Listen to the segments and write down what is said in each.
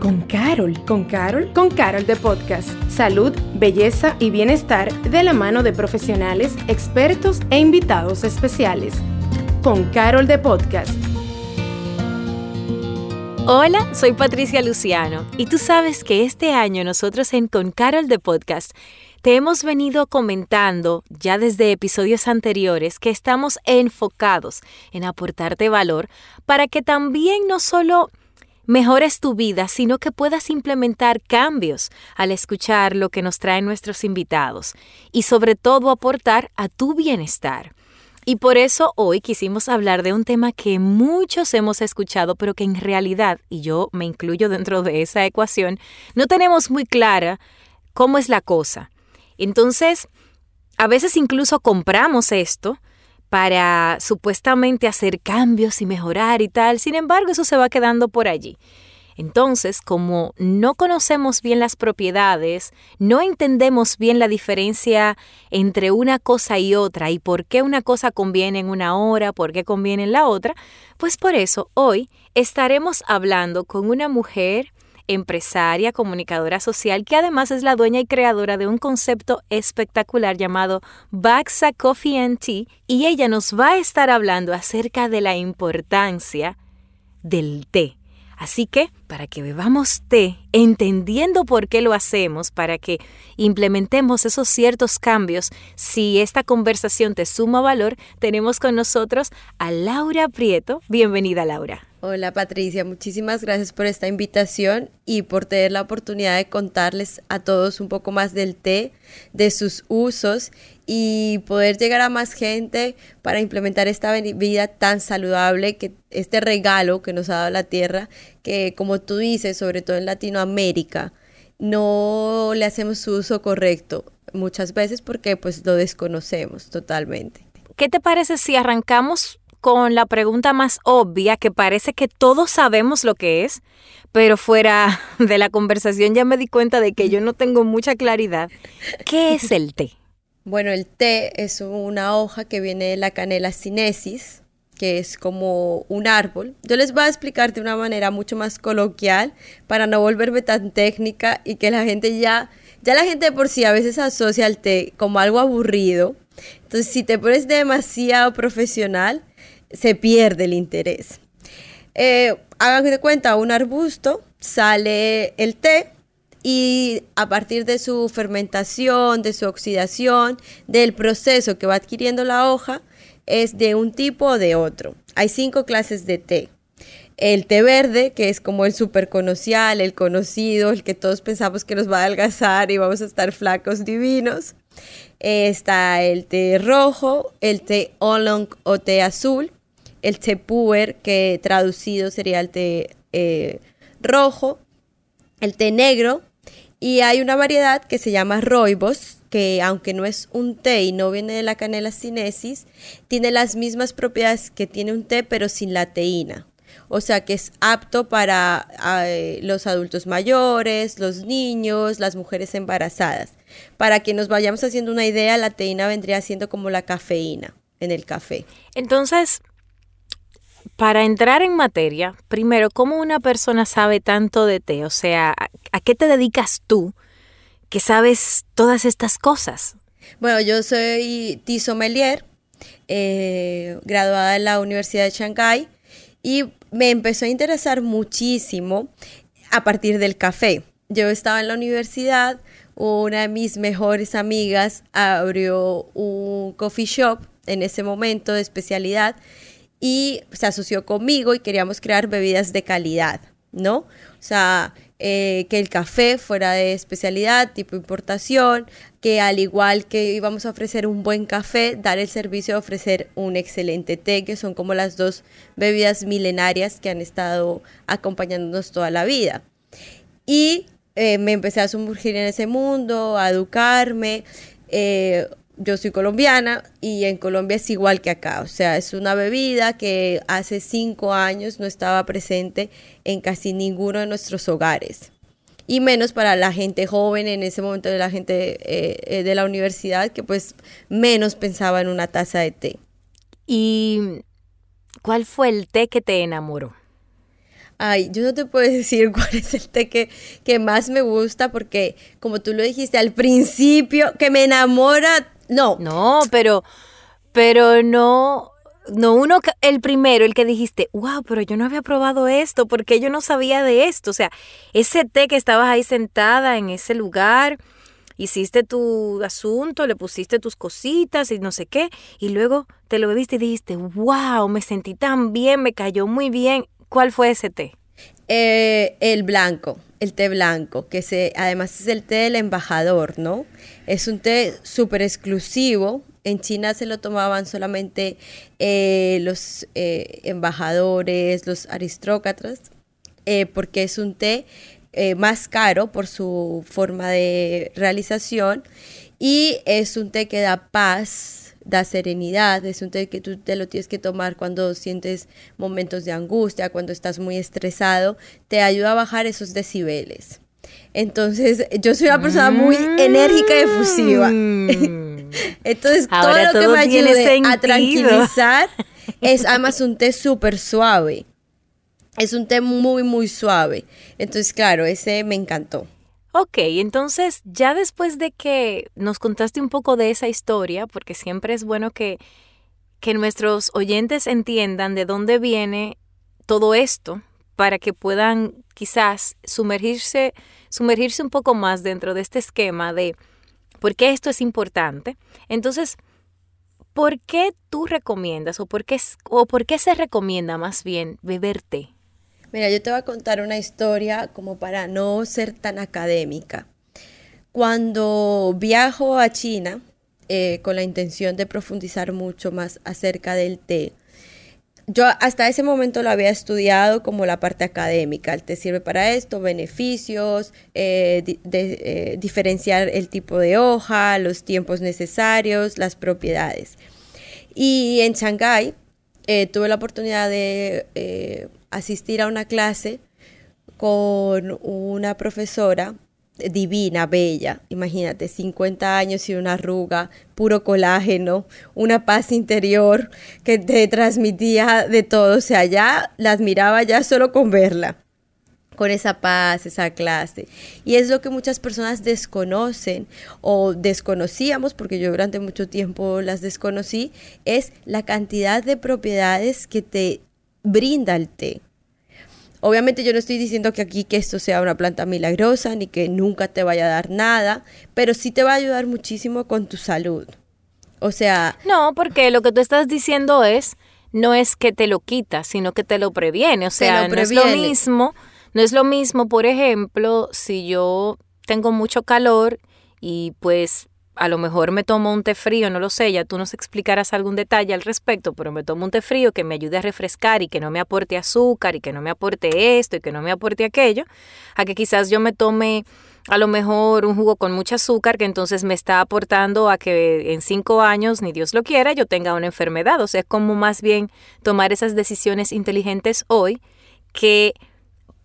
con Carol. ¿Con Carol? Con Carol de Podcast. Salud, belleza y bienestar de la mano de profesionales, expertos e invitados especiales. Con Carol de Podcast. Hola, soy Patricia Luciano y tú sabes que este año nosotros en Con Carol de Podcast te hemos venido comentando ya desde episodios anteriores que estamos enfocados en aportarte valor para que también no solo mejores tu vida, sino que puedas implementar cambios al escuchar lo que nos traen nuestros invitados y sobre todo aportar a tu bienestar. Y por eso hoy quisimos hablar de un tema que muchos hemos escuchado, pero que en realidad, y yo me incluyo dentro de esa ecuación, no tenemos muy clara cómo es la cosa. Entonces, a veces incluso compramos esto para supuestamente hacer cambios y mejorar y tal, sin embargo eso se va quedando por allí. Entonces, como no conocemos bien las propiedades, no entendemos bien la diferencia entre una cosa y otra y por qué una cosa conviene en una hora, por qué conviene en la otra, pues por eso hoy estaremos hablando con una mujer empresaria, comunicadora social, que además es la dueña y creadora de un concepto espectacular llamado Baxa Coffee and Tea, y ella nos va a estar hablando acerca de la importancia del té. Así que, para que bebamos té, entendiendo por qué lo hacemos, para que implementemos esos ciertos cambios, si esta conversación te suma valor, tenemos con nosotros a Laura Prieto. Bienvenida, Laura. Hola Patricia, muchísimas gracias por esta invitación y por tener la oportunidad de contarles a todos un poco más del té, de sus usos y poder llegar a más gente para implementar esta vida tan saludable, que este regalo que nos ha dado la tierra, que como tú dices, sobre todo en Latinoamérica, no le hacemos su uso correcto muchas veces porque pues lo desconocemos totalmente. ¿Qué te parece si arrancamos con la pregunta más obvia que parece que todos sabemos lo que es, pero fuera de la conversación ya me di cuenta de que yo no tengo mucha claridad. ¿Qué es el té? Bueno, el té es una hoja que viene de la canela sinensis, que es como un árbol. Yo les voy a explicar de una manera mucho más coloquial para no volverme tan técnica y que la gente ya, ya la gente por sí a veces asocia el té como algo aburrido. Entonces, si te pones demasiado profesional, se pierde el interés. Eh, hagan de cuenta, un arbusto sale el té y a partir de su fermentación, de su oxidación, del proceso que va adquiriendo la hoja, es de un tipo o de otro. Hay cinco clases de té. El té verde, que es como el súper conocido, el conocido, el que todos pensamos que nos va a adelgazar y vamos a estar flacos divinos. está el té rojo, el té oolong o té azul, el té puer, que traducido sería el té eh, rojo, el té negro, y hay una variedad que se llama roibos, que aunque no es un té y no viene de la canela sinensis, tiene las mismas propiedades que tiene un té, pero sin la teína. O sea que es apto para eh, los adultos mayores, los niños, las mujeres embarazadas. Para que nos vayamos haciendo una idea, la teína vendría siendo como la cafeína en el café. Entonces, para entrar en materia, primero, ¿cómo una persona sabe tanto de té? O sea, ¿a, qué te dedicas tú que sabes todas estas cosas? Bueno, yo soy tea sommelier, eh, graduada en la Universidad de Shanghái y me empezó a interesar muchísimo a partir del café. Yo estaba en la universidad, una de mis mejores amigas abrió un coffee shop en ese momento de especialidad y se asoció conmigo y queríamos crear bebidas de calidad, ¿no? O sea, eh, que el café fuera de especialidad, tipo importación, que al igual que íbamos a ofrecer un buen café, dar el servicio de ofrecer un excelente té, que son como las dos bebidas milenarias que han estado acompañándonos toda la vida. Y eh, me empecé a sumergir en ese mundo, a educarme. Eh, yo soy colombiana y en Colombia es igual que acá, o sea, es una bebida que hace cinco años no estaba presente en casi ninguno de nuestros hogares. Y menos para la gente joven en ese momento de la gente eh, eh, de la universidad que pues menos pensaba en una taza de té. ¿Y cuál fue el té que te enamoró? Ay, yo no te puedo decir cuál es el té que, que más me gusta porque, como tú lo dijiste al principio, que me enamora, no. No, pero, pero no, no uno, el primero, el que dijiste, wow, pero yo no había probado esto, porque yo no sabía de esto. O sea, ese té que estabas ahí sentada en ese lugar, hiciste tu asunto, le pusiste tus cositas y no sé qué, y luego te lo bebiste y dijiste, wow, me sentí tan bien, me cayó muy bien. ¿Cuál fue ese té? Eh, el blanco, el té blanco, que se, además es el té del embajador, ¿no? Es un té súper exclusivo. En China se lo tomaban solamente eh, los eh, embajadores, los aristócratas, porque es un té más caro por su forma de realización y es un té que da paz da serenidad, es un té que tú te lo tienes que tomar cuando sientes momentos de angustia, cuando estás muy estresado, te ayuda a bajar esos decibeles. Entonces, yo soy una persona muy enérgica y efusiva. Mm. Entonces, todo lo que me ayude a tranquilizar es además un té súper suave. Es un té muy, muy suave. Entonces, claro, ese me encantó. Ok, entonces ya después de que nos contaste un poco de esa historia, porque siempre es bueno que, que nuestros oyentes entiendan de dónde viene todo esto, para que puedan quizás sumergirse, sumergirse un poco más dentro de este esquema de por qué esto es importante. Entonces, ¿por qué tú recomiendas o por qué, o por qué se recomienda más bien beber té? Mira, yo te voy a contar una historia como para no ser tan académica. Cuando viajo a China eh, con la intención de profundizar mucho más acerca del té, yo hasta ese momento lo había estudiado como la parte académica. El té sirve para esto, beneficios, eh, eh, diferenciar el tipo de hoja, los tiempos necesarios, las propiedades. Y en Shanghái tuve la oportunidad de asistir a una clase con una profesora divina, bella, imagínate, 50 años y una arruga, puro colágeno, una paz interior que te transmitía de todo, o sea, ya la admiraba ya solo con verla, con esa paz, esa clase. Y es lo que muchas personas desconocen o desconocíamos, porque yo durante mucho tiempo las desconocí, es la cantidad de propiedades que te brinda el té. Obviamente yo no estoy diciendo que aquí que esto sea una planta milagrosa ni que nunca te vaya a dar nada, pero sí te va a ayudar muchísimo con tu salud. O sea... No, porque lo que tú estás diciendo es, no es que te lo quita, sino que te lo previene. O sea, no es lo mismo, no es lo mismo, por ejemplo, si yo tengo mucho calor y pues a lo mejor me tomo un té frío, no lo sé, ya tú nos explicarás algún detalle al respecto, pero me tomo un té frío que me ayude a refrescar y que no me aporte azúcar y que no me aporte esto y que no me aporte aquello, a que quizás yo me tome a lo mejor un jugo con mucho azúcar que entonces me está aportando a que en cinco años, ni Dios lo quiera, yo tenga una enfermedad. O sea, es como más bien tomar esas decisiones inteligentes hoy que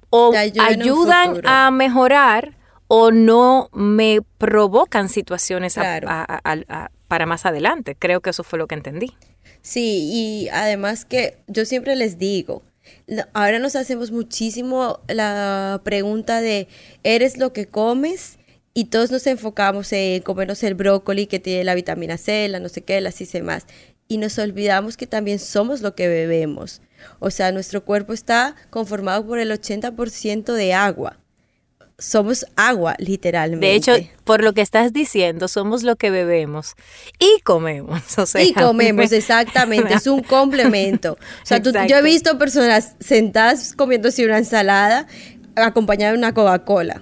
o ayudan a mejorar o no me provocan situaciones para más adelante. Creo que eso fue lo que entendí. Sí, y además que yo siempre les digo, ahora nos hacemos muchísimo la pregunta de, ¿eres lo que comes? Y todos nos enfocamos en comernos el brócoli que tiene la vitamina C, la no sé qué, la C más. Y nos olvidamos que también somos lo que bebemos. O sea, nuestro cuerpo está conformado por el 80% de agua somos agua, literalmente. De hecho, por lo que estás diciendo, somos lo que bebemos y comemos. y comemos, exactamente. es un complemento. O sea, yo he visto personas sentadas comiéndose una ensalada acompañada de una Coca-Cola.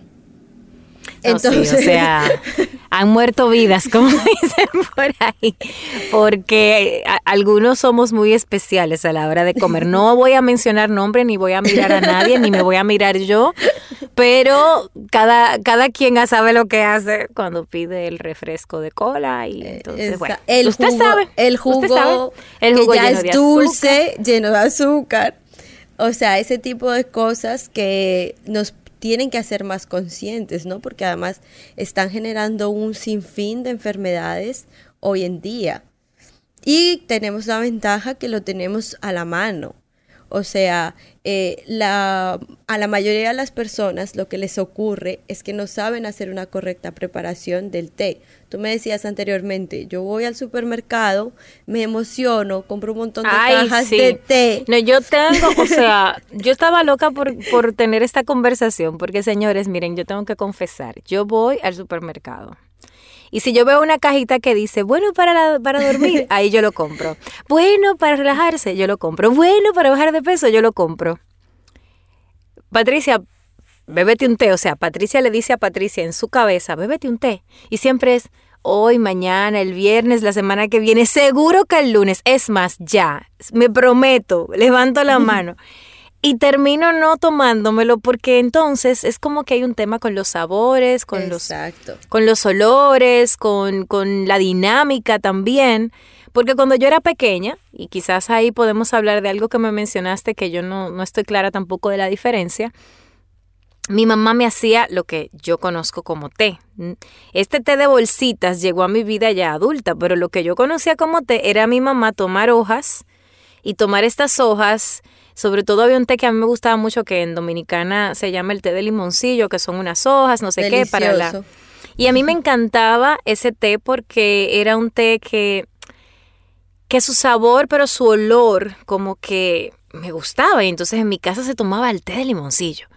Entonces, o sea, han muerto vidas, como dicen por ahí, porque algunos somos muy especiales a la hora de comer. No voy a mencionar nombre, ni voy a mirar a nadie, ni me voy a mirar yo, pero cada, cada quien ya sabe lo que hace cuando pide el refresco de cola y entonces, bueno, el usted jugo, sabe, el jugo, el jugo que ya es dulce, lleno de azúcar. O sea, ese tipo de cosas que nos tienen que hacer más conscientes, ¿no? Porque además están generando un sinfín de enfermedades hoy en día. Y tenemos la ventaja que lo tenemos a la mano. O sea, eh, a la mayoría de las personas lo que les ocurre es que no saben hacer una correcta preparación del té. Tú me decías anteriormente, yo voy al supermercado, me emociono, compro un montón de cajas de té. No, yo tengo, o sea, yo estaba loca por, por tener esta conversación, porque señores, miren, yo tengo que confesar, yo voy al supermercado y si yo veo una cajita que dice, bueno para, para dormir, ahí yo lo compro. Bueno para relajarse, yo lo compro. Bueno para bajar de peso, yo lo compro. Patricia, bébete un té. O sea, Patricia le dice a Patricia en su cabeza, bébete un té. Y siempre es, hoy, mañana, el viernes, la semana que viene, seguro que el lunes. Es más, ya, me prometo, levanto la mano y termino no tomándomelo porque entonces es como que hay un tema con los sabores, con, los, con los olores, con, con la dinámica también. Porque cuando yo era pequeña, y quizás ahí podemos hablar de algo que me mencionaste que yo no, no estoy clara tampoco de la diferencia, mi mamá me hacía lo que yo conozco como té. Este té de bolsitas llegó a mi vida ya adulta, pero lo que yo conocía como té era mi mamá tomar hojas y tomar estas hojas sobre todo había un té que a mí me gustaba mucho que en Dominicana se llama el té de limoncillo, que son unas hojas, no sé qué, para la... Y a mí me encantaba ese té porque era un té que, que su sabor, pero su olor como que me gustaba. Y entonces en mi casa se tomaba el té de limoncillo.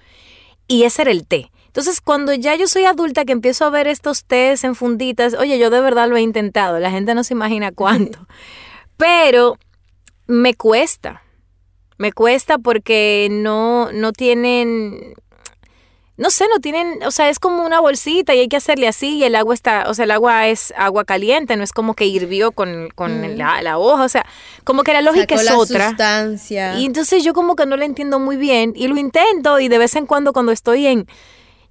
Y ese era el té. Entonces, cuando ya yo soy adulta que empiezo a ver estos tés en funditas, oye, yo de verdad lo he intentado, la gente no se imagina cuánto, pero me cuesta, me cuesta porque no, no tienen, no sé, no tienen, o sea, es como una bolsita y hay que hacerle así y el agua está, o sea, el agua es agua caliente, no es como que hirvió con, con la, hoja, o sea, como que la lógica es otra. Sustancia. Y entonces yo como que no la entiendo muy bien y lo intento y de vez en cuando cuando estoy en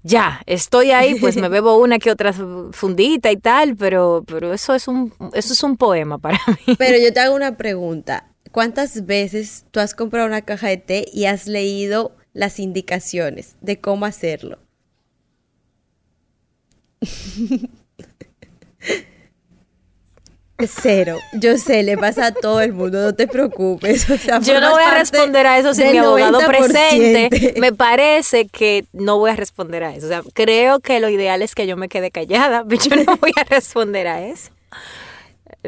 ya, estoy ahí, pues me bebo una que otra fundita y tal, pero, pero eso es un, eso es un poema para mí. Pero yo te hago una pregunta. ¿Cuántas veces tú has comprado una caja de té y has leído las indicaciones de cómo hacerlo? Cero. Yo sé, le pasa a todo el mundo, no te preocupes. yo no voy a responder a eso sin mi abogado presente. Me parece que no voy a responder a eso. O sea, creo que lo ideal es que yo me quede callada, pero yo no voy a responder a eso.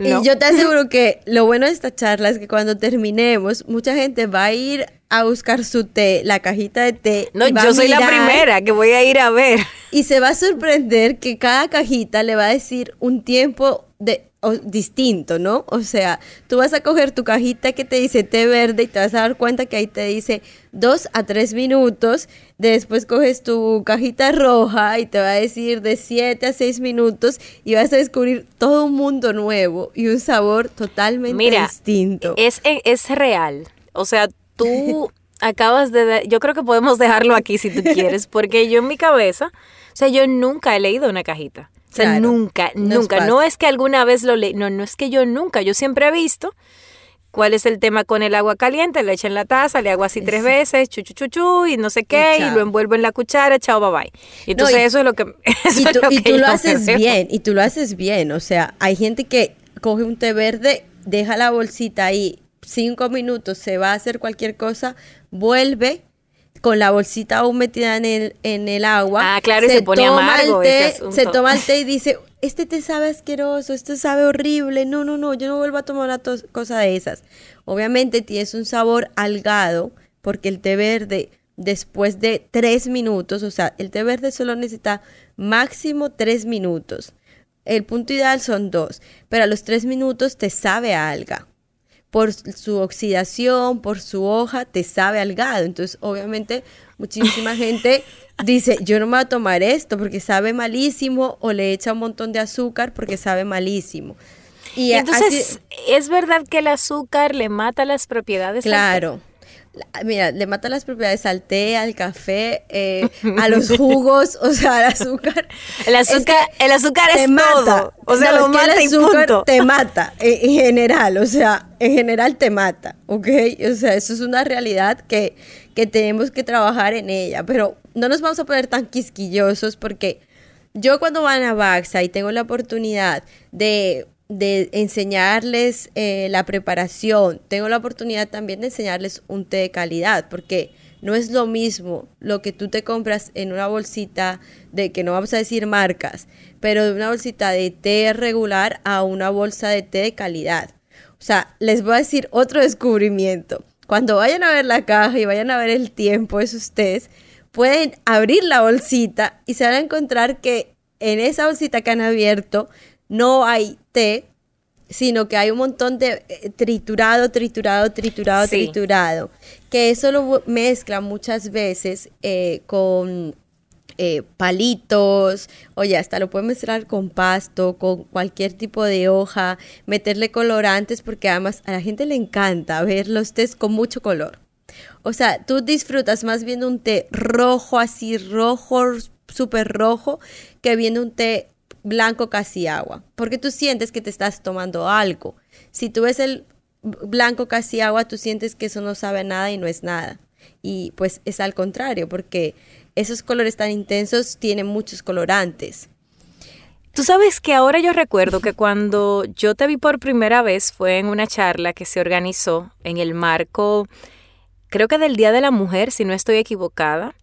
Y yo te aseguro que lo bueno de esta charla es que cuando terminemos, mucha gente va a ir a buscar su té, la cajita de té. No, yo soy la primera que voy a ir a ver. Y se va a sorprender que cada cajita le va a decir un tiempo de, distinto, ¿no? O sea, tú vas a coger tu cajita que te dice té verde y te vas a dar cuenta que ahí te dice dos a tres minutos. Después coges tu cajita roja y te va a decir de siete a seis minutos y vas a descubrir todo un mundo nuevo y un sabor totalmente Mira, distinto. Es, es real. O sea, tú acabas de... Yo creo que podemos dejarlo aquí si tú quieres, porque yo en mi cabeza, o sea, yo nunca he leído una cajita. O sea, nunca, nunca. No es que alguna vez lo leí, no, no es que yo nunca, yo siempre he visto cuál es el tema con el agua caliente, le echo en la taza, le hago así tres veces, chu, chu, chu, chu, y no sé qué, y, lo envuelvo en la cuchara, chao, bye bye. Entonces eso es lo que... y tú, lo, y tú lo haces bien, y tú lo haces bien, o sea, hay gente que coge un té verde, deja la bolsita ahí cinco minutos, se va a hacer cualquier cosa, vuelve con la bolsita aún metida en el, en el agua. Ah, claro, se, y se pone amargo Se toma el té y dice, este té sabe asqueroso, esto sabe horrible, no, no, no, yo no vuelvo a tomar una cosa de esas. Obviamente tienes un sabor algado, porque el té verde después de tres minutos, o sea, el té verde solo necesita máximo tres minutos. El punto ideal son dos, pero a los tres minutos te sabe a alga por su oxidación, por su hoja, te sabe algado. Entonces, obviamente, muchísima gente dice, yo no me voy a tomar esto porque sabe malísimo o le echa un montón de azúcar porque sabe malísimo. Y entonces, ¿es verdad que el azúcar le mata las propiedades? Claro mira, le mata las propiedades al té, al café, eh, a los jugos, o sea, al azúcar. El azúcar, es el azúcar es mata. todo. O sea, lo mata el azúcar te mata, en, general, o sea, en general te mata, ¿ok? O sea, eso es una realidad que, que tenemos que trabajar en ella, pero no nos vamos a poner tan quisquillosos porque yo cuando voy a Baxa y tengo la oportunidad de de enseñarles eh, la preparación, tengo la oportunidad también de enseñarles un té de calidad, porque no es lo mismo lo que tú te compras en una bolsita de que no vamos a decir marcas, pero de una bolsita de té regular a una bolsa de té de calidad. O sea, les voy a decir otro descubrimiento. Cuando vayan a ver la caja y vayan a ver el tiempo de tés, pueden abrir la bolsita y se van a encontrar que en esa bolsita que han abierto no hay té, sino que hay un montón de eh, triturado, triturado, triturado, triturado, que eso lo mezclan muchas veces eh, con eh, palitos, oye, hasta lo pueden mezclar con pasto, con cualquier tipo de hoja, meterle colorantes, porque además a la gente le encanta ver los tés con mucho color. O sea, tú disfrutas más viendo un té rojo, así rojo, súper rojo, que viendo un té blanco casi agua, porque tú sientes que te estás tomando algo. Si tú ves el blanco casi agua, tú sientes que eso no sabe nada y no es nada. Y pues es al contrario, porque esos colores tan intensos tienen muchos colorantes. Tú sabes que ahora yo recuerdo que cuando yo te vi por primera vez fue en una charla que se organizó en el marco, creo que del Día de la Mujer, si no estoy equivocada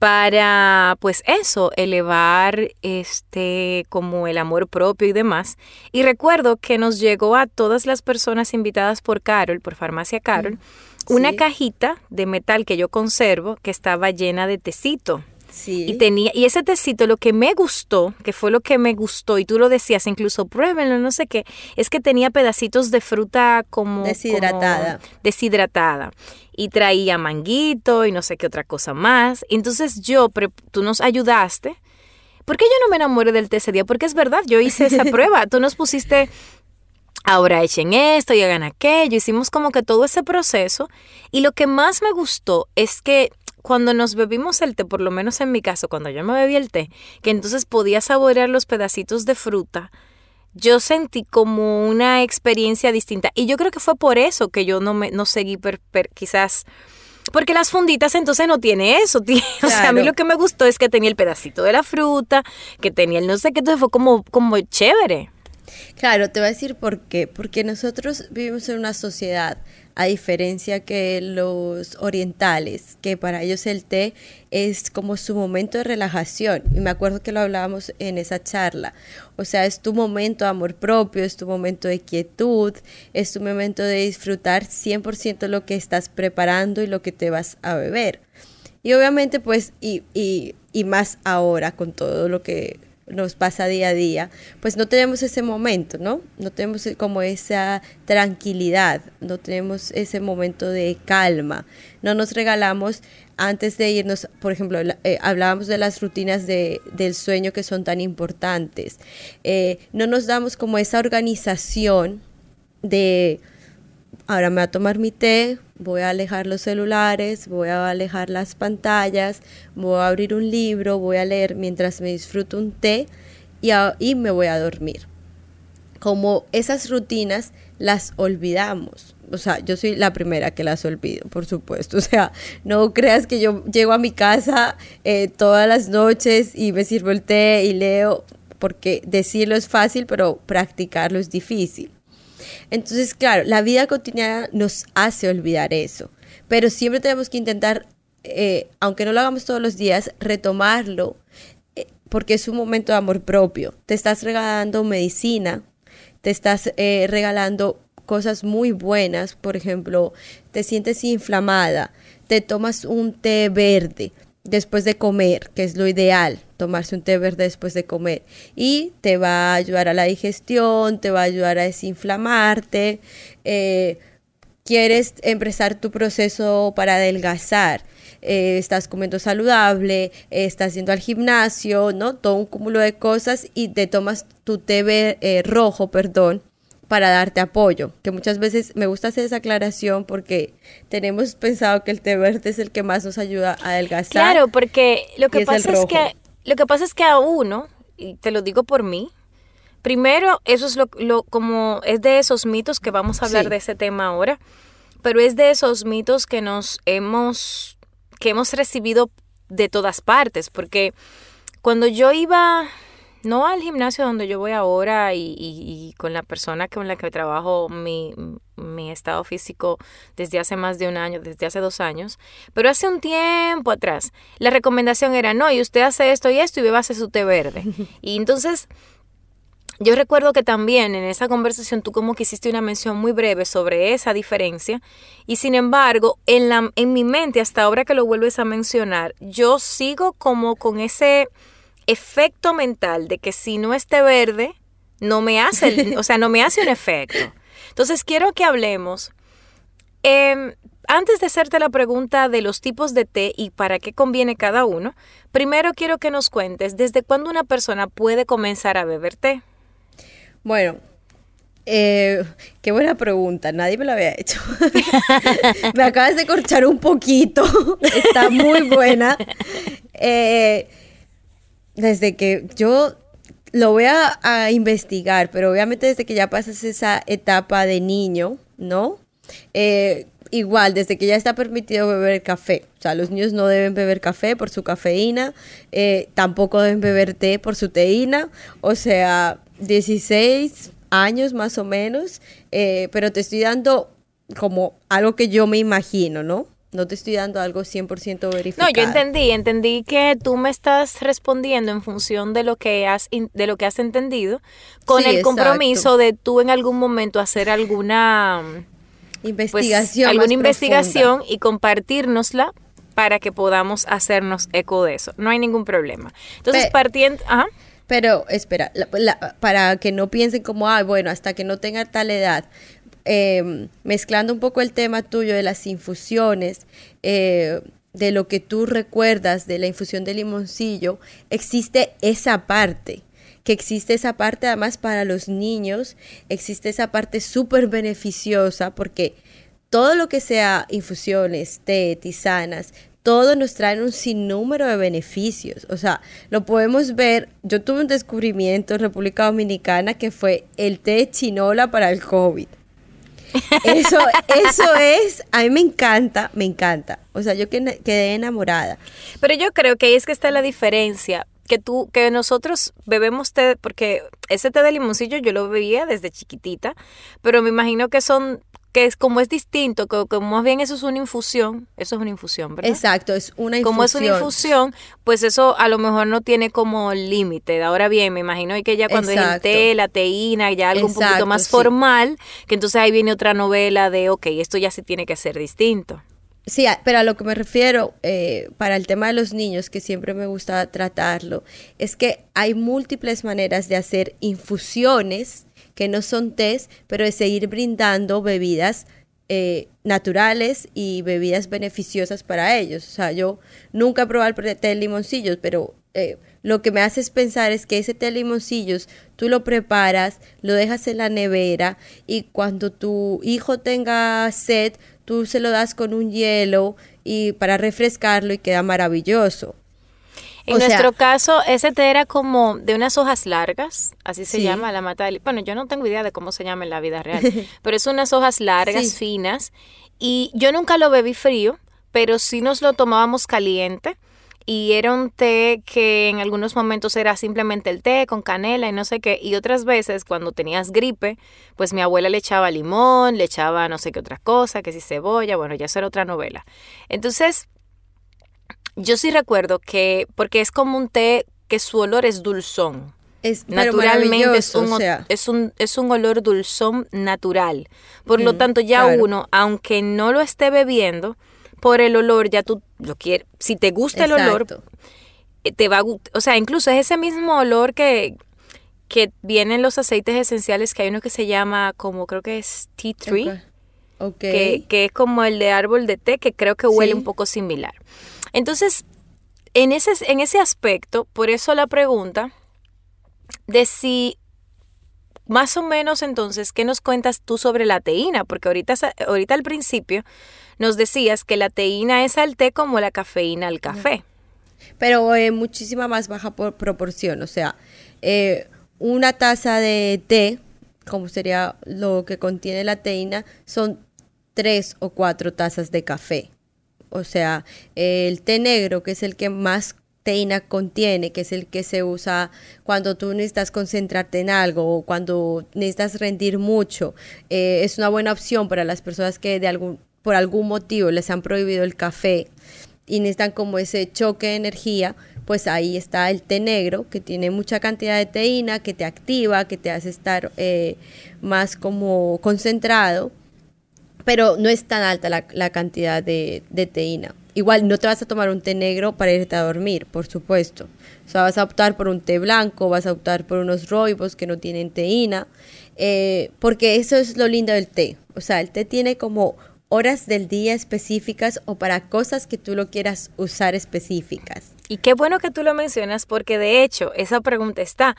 para pues eso, elevar este como el amor propio y demás. Y recuerdo que nos llegó a todas las personas invitadas por Carol, por Farmacia Carol, mm, una cajita de metal que yo conservo que estaba llena de tecito. Sí. Y tenía, y ese tecito lo que me gustó, que fue lo que me gustó, y tú lo decías, incluso pruébenlo, no sé qué, es que tenía pedacitos de fruta como deshidratada. deshidratada. Y traía manguito y no sé qué otra cosa más. Entonces yo, tú nos ayudaste. ¿Por qué yo no me enamoré del té ese día? Porque es verdad, yo hice esa prueba. Tú nos pusiste ahora echen esto y hagan aquello. Hicimos como que todo ese proceso. Y lo que más me gustó es que cuando nos bebimos el té, por lo menos en mi caso, cuando yo me bebí el té, que entonces podía saborear los pedacitos de fruta, yo sentí como una experiencia distinta. Y yo creo que fue por eso que yo no, me, no seguí quizás... Porque las funditas entonces no tiene eso. O sea, a mí lo que me gustó es que tenía el pedacito de la fruta, que tenía el no sé qué, entonces fue como, como chévere. Claro, te voy a decir por qué. Porque nosotros vivimos en una sociedad a diferencia que los orientales, que para ellos el té es como su momento de relajación. Y me acuerdo que lo hablábamos en esa charla. O sea, es tu momento de amor propio, es tu momento de quietud, es tu momento de disfrutar 100% lo que estás preparando y lo que te vas a beber. Y obviamente, pues, y, y, y más ahora con todo lo que nos pasa día a día, pues no tenemos ese momento, ¿no? No tenemos como esa tranquilidad, no tenemos ese momento de calma, no nos regalamos antes de irnos, por ejemplo, eh, hablábamos de las rutinas de, del sueño que son tan importantes, eh, no nos damos como esa organización de ahora me voy a tomar mi té, voy a alejar los celulares, voy a alejar las pantallas, voy a abrir un libro, voy a leer mientras me disfruto un té y, me voy a dormir. Como esas rutinas las olvidamos. O sea, yo soy la primera que las olvido, por supuesto. O sea, no creas que yo llego a mi casa eh, todas las noches y me sirvo el té y leo, porque decirlo es fácil, pero practicarlo es difícil. Entonces, claro, la vida cotidiana nos hace olvidar eso, pero siempre tenemos que intentar, eh, aunque no lo hagamos todos los días, retomarlo eh, porque es un momento de amor propio. Te estás regalando medicina, te estás eh, regalando cosas muy buenas, por ejemplo, te sientes inflamada, te tomas un té verde después de comer, que es lo ideal, tomarse un té verde después de comer. Y te va a ayudar a la digestión, te va a ayudar a desinflamarte. Eh, quieres empezar tu proceso para adelgazar. Eh, estás comiendo saludable, estás yendo al gimnasio, ¿no? Todo un cúmulo de cosas y te tomas tu té eh, rojo, perdón, para darte apoyo. Que muchas veces me gusta hacer esa aclaración porque tenemos pensado que el té verde es el que más nos ayuda a adelgazar. Claro, porque lo que pasa es que lo que pasa es que a uno, y te lo digo por mí, primero, eso es lo, como es de esos mitos que vamos a hablar de ese tema ahora, pero es de esos mitos que nos hemos, que hemos recibido de todas partes, porque cuando yo iba, no al gimnasio donde yo voy ahora y, con la persona con la que trabajo mi, mi, estado físico desde hace más de un año, desde hace dos años, pero hace un tiempo atrás la recomendación era, no, y usted hace esto y esto y bebase su té verde. Y entonces yo recuerdo que también en esa conversación tú como que hiciste una mención muy breve sobre esa diferencia y sin embargo en, la, en mi mente hasta ahora que lo vuelves a mencionar, yo sigo como con ese efecto mental de que si no esté verde, no me hace, o sea, no me hace un efecto. Entonces quiero que hablemos. Em, antes de hacerte la pregunta de los tipos de té y para qué conviene cada uno, primero quiero que nos cuentes desde cuándo una persona puede comenzar a beber té. Bueno, eh, qué buena pregunta, nadie me la había hecho. me acabas de corchar un poquito, está muy buena. Eh, desde que yo lo voy a, investigar, pero obviamente desde que ya pasas esa etapa de niño, ¿no? Eh, igual, desde que ya está permitido beber café. O sea, los niños no deben beber café por su cafeína, tampoco deben beber té por su teína. O sea, 16 años más o menos, eh, pero te estoy dando como algo que yo me imagino, ¿no? No te estoy dando algo 100% verificado. No, yo entendí, entendí que tú me estás respondiendo en función de lo que has de lo que has entendido con el compromiso de tú en algún momento hacer alguna pues, investigación, alguna investigación y compartirnosla para que podamos hacernos eco de eso. No hay ningún problema. Entonces, partiendo, ajá. Pero espera, para que no piensen como, ah, bueno, hasta que no tenga tal edad. Em, mezclando un poco el tema tuyo de las infusiones, eh, de lo que tú recuerdas de la infusión de limoncillo, existe esa parte que existe esa parte además para los niños, existe esa parte súper beneficiosa porque todo lo que sea infusiones, té, tisanas, todo nos trae un sinnúmero de beneficios. O sea, lo podemos ver. Yo tuve un descubrimiento en República Dominicana que fue el té chinola para el COVID. Eso, eso es, a mí me encanta, me encanta. O sea, yo quedé enamorada. Pero yo creo que ahí es que está la diferencia. Que tú, que nosotros bebemos té, porque ese té de limoncillo yo lo bebía desde chiquitita, pero me imagino que son que es como es distinto, que, más bien eso es una infusión, eso es una infusión, ¿verdad? Exacto, es una infusión. Como es una infusión, pues eso a lo mejor no tiene como límite. Ahora bien, me imagino que ya cuando es el té, la teína, ya algo un poquito más formal, que entonces ahí viene otra novela de, ok, esto ya se tiene que hacer distinto. Sí, pero a lo que me refiero eh, para el tema de los niños, que siempre me gusta tratarlo, es que hay múltiples maneras de hacer infusiones que no son test, pero de seguir brindando bebidas eh, naturales y bebidas beneficiosas para ellos. O sea, yo nunca he probado el té de limoncillos, pero eh, lo que me hace pensar es que ese té de limoncillos tú lo preparas, lo dejas en la nevera y cuando tu hijo tenga sed, tú se lo das con un hielo y para refrescarlo y queda maravilloso. En nuestro caso, ese té era como de unas hojas largas, así se llama la mata de... Bueno, yo no tengo idea de cómo se llama en la vida real, pero es unas hojas largas, finas, y yo nunca lo bebí frío, pero sí nos lo tomábamos caliente y era un té que en algunos momentos era simplemente el té con canela y no sé qué, y otras veces cuando tenías gripe, pues mi abuela le echaba limón, le echaba no sé qué otra cosa, que si cebolla, bueno, ya eso era otra novela. Entonces, yo sí recuerdo que, porque es como un té que su olor es dulzón. Es, Naturalmente es un, es, un, es un olor dulzón natural. Por lo tanto, ya uno, aunque no lo esté bebiendo, por el olor ya tú lo quieres. Si te gusta el olor, eh, te va a O sea, incluso es ese mismo olor que, que vienen los aceites esenciales, que hay uno que se llama como creo que es tea tree. Que, que, es como el de árbol de té, que creo que huele un poco similar. Entonces, en ese, en ese aspecto, por eso la pregunta de si más o menos entonces, ¿qué nos cuentas tú sobre la teína? Porque ahorita, ahorita al principio nos decías que la teína es al té como la cafeína al café. Pero en muchísima más baja por proporción. O sea, eh, una taza de té, como sería lo que contiene la teína, son tres o cuatro tazas de café o sea, el té negro, que es el que más teína contiene, que es el que se usa cuando tú necesitas concentrarte en algo o cuando necesitas rendir mucho. Eh, es una buena opción para las personas que de algún, por algún motivo les han prohibido el café y necesitan como ese choque de energía, pues ahí está el té negro, que tiene mucha cantidad de teína, que te activa, que te hace estar eh, más como concentrado, pero no es tan alta la, cantidad de, teína. Igual no te vas a tomar un té negro para irte a dormir, por supuesto. O sea, vas a optar por un té blanco, vas a optar por unos roibos que no tienen teína, eh, porque eso es lo lindo del té. O sea, el té tiene como horas del día específicas o para cosas que tú lo quieras usar específicas. Y qué bueno que tú lo mencionas porque de hecho esa pregunta está.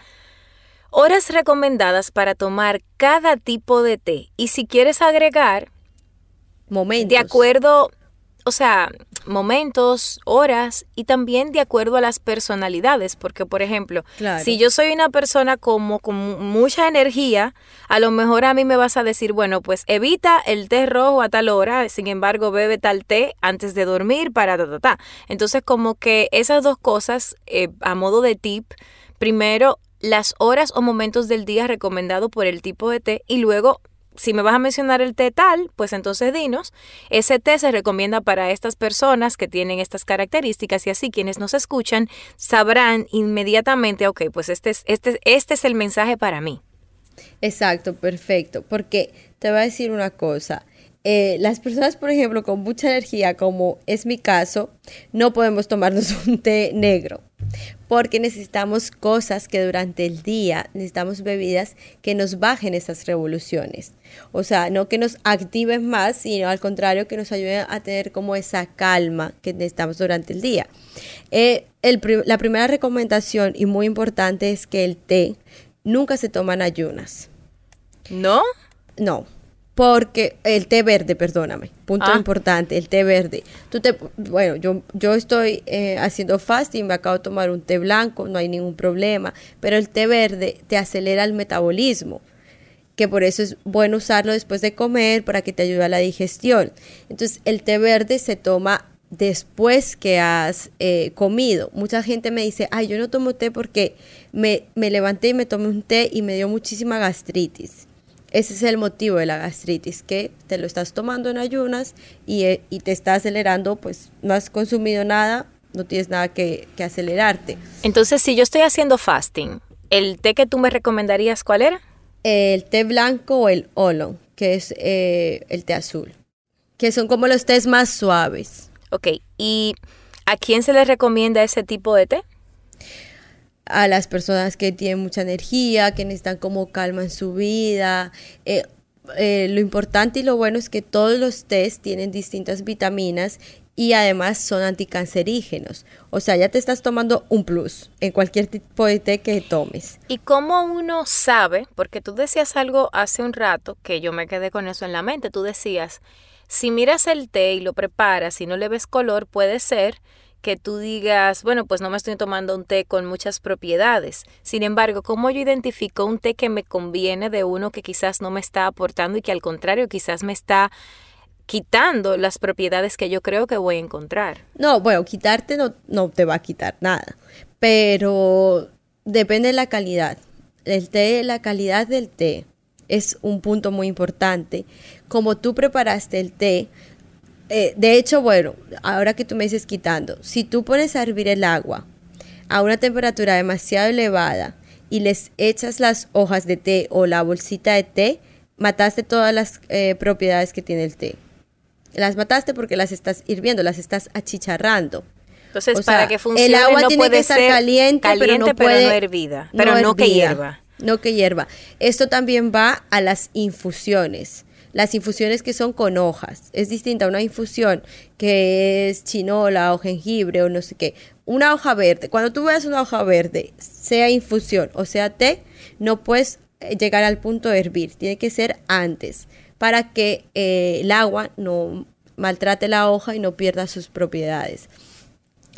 Horas recomendadas para tomar cada tipo de té. Y si quieres agregar, momentos. De acuerdo o sea, momentos, horas y también de acuerdo a las personalidades, porque por ejemplo, si yo soy una persona como con mucha energía, a lo mejor a mí me vas a decir, bueno, pues evita el té rojo a tal hora, sin embargo, bebe tal té antes de dormir para ta, ta, ta. Entonces, como que esas dos cosas, eh, a modo de tip, primero las horas o momentos del día recomendado por el tipo de té y luego si me vas a mencionar el té tal, pues entonces dinos, ese té se recomienda para estas personas que tienen estas características y así quienes nos escuchan sabrán inmediatamente, ok, pues este es, este, este es el mensaje para mí. Exacto, perfecto, porque te voy a decir una cosa. Eh, las personas, por ejemplo, con mucha energía, como es mi caso, no podemos tomarnos un té negro porque necesitamos cosas que durante el día, necesitamos bebidas que nos bajen esas revoluciones. O sea, no que nos activen más, sino al contrario, que nos ayuden a tener como esa calma que necesitamos durante el día. Eh, la primera recomendación y muy importante es que el té nunca se toma en ayunas. ¿No? No porque el té verde, perdóname, punto ah. importante, el té verde. Tú te, bueno, yo, yo estoy eh, haciendo fasting, me acabo de tomar un té blanco, no hay ningún problema, pero el té verde te acelera el metabolismo, que por eso es bueno usarlo después de comer para que te ayude a la digestión. Entonces, el té verde se toma después que has eh, comido. Mucha gente me dice, ay, yo no tomo té porque me, me levanté y me tomé un té y me dio muchísima gastritis. Ese es el motivo de la gastritis, que te lo estás tomando en ayunas y, eh, te está acelerando, pues no has consumido nada, no tienes nada que, acelerarte. Entonces, si yo estoy haciendo fasting, ¿el té que tú me recomendarías cuál era? El té blanco o el oolong, que es eh, el té azul, que son como los tés más suaves. Ok, ¿y a quién se le recomienda ese tipo de té? A las personas que tienen mucha energía, que necesitan como calma en su vida. Eh, eh, lo importante y lo bueno es que todos los test tienen distintas vitaminas y además son anticancerígenos. O sea, ya te estás tomando un plus en cualquier tipo de té que tomes. ¿Y cómo uno sabe? Porque tú decías algo hace un rato que yo me quedé con eso en la mente. Tú decías, si miras el té y lo preparas y no le ves color, puede ser que tú digas, bueno, pues no me estoy tomando un té con muchas propiedades. Sin embargo, ¿cómo yo identifico un té que me conviene de uno que quizás no me está aportando y que al contrario quizás me está quitando las propiedades que yo creo que voy a encontrar? No, bueno, quitarte no, no te va a quitar nada, pero depende de la calidad. El té, la calidad del té es un punto muy importante. Como tú preparaste el té, eh, de hecho, bueno, ahora que tú me dices quitando, si tú pones a hervir el agua a una temperatura demasiado elevada y les echas las hojas de té o la bolsita de té, mataste todas las eh, propiedades que tiene el té. Las mataste porque las estás hirviendo, las estás achicharrando. Entonces, para que funcione, el agua tiene que estar caliente, pero no, puede, hervida, pero no, que hierva. No que hierva. Esto también va a las infusiones las infusiones que son con hojas. Es distinta a una infusión que es chinola o jengibre o no sé qué. Una hoja verde, cuando tú veas una hoja verde, sea infusión o sea té, no puedes eh, llegar al punto de hervir, tiene que ser antes para que eh, el agua no maltrate la hoja y no pierda sus propiedades.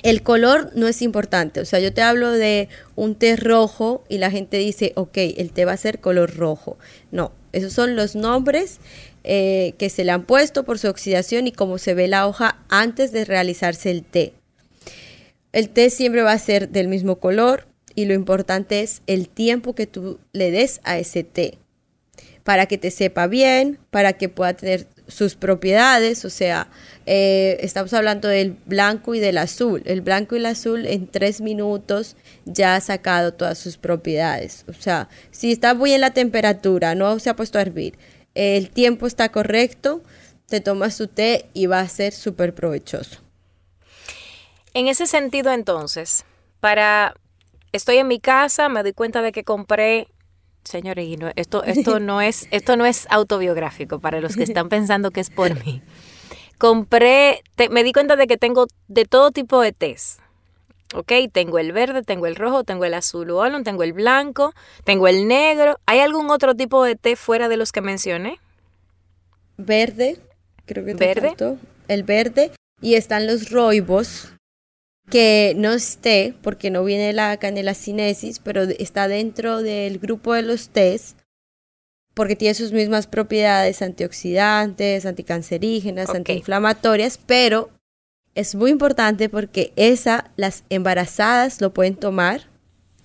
El color no es importante, o sea, yo te hablo de un té rojo y la gente dice, ok, el té va a ser color rojo. No, esos son los nombres eh, que se le han puesto por su oxidación y cómo se ve la hoja antes de realizarse el té. El té siempre va a ser del mismo color y lo importante es el tiempo que tú le des a ese té para que te sepa bien, para que pueda tener sus propiedades, o sea, eh, estamos hablando del blanco y del azul. El blanco y el azul en tres minutos ya ha sacado todas sus propiedades. O sea, si está muy en la temperatura, no se ha puesto a hervir, el tiempo está correcto, te tomas tu té y va a ser súper provechoso. En ese sentido, entonces, para estoy en mi casa, me doy cuenta de que compré señores, esto, esto, no es, esto no es autobiográfico para los que están pensando que es por mí. Compré, me di cuenta de que tengo de todo tipo de tés. ¿Ok? Tengo el verde, tengo el rojo, tengo el azul o tengo el blanco, tengo el negro. ¿Hay algún otro tipo de té fuera de los que mencioné? Verde, creo que te ¿Verde? El verde. Y están los roibos, que no esté, porque no viene la canela cinesis, pero está dentro del grupo de los tés, porque tiene sus mismas propiedades antioxidantes, anticancerígenas, antiinflamatorias, pero es muy importante porque esa, las embarazadas lo pueden tomar.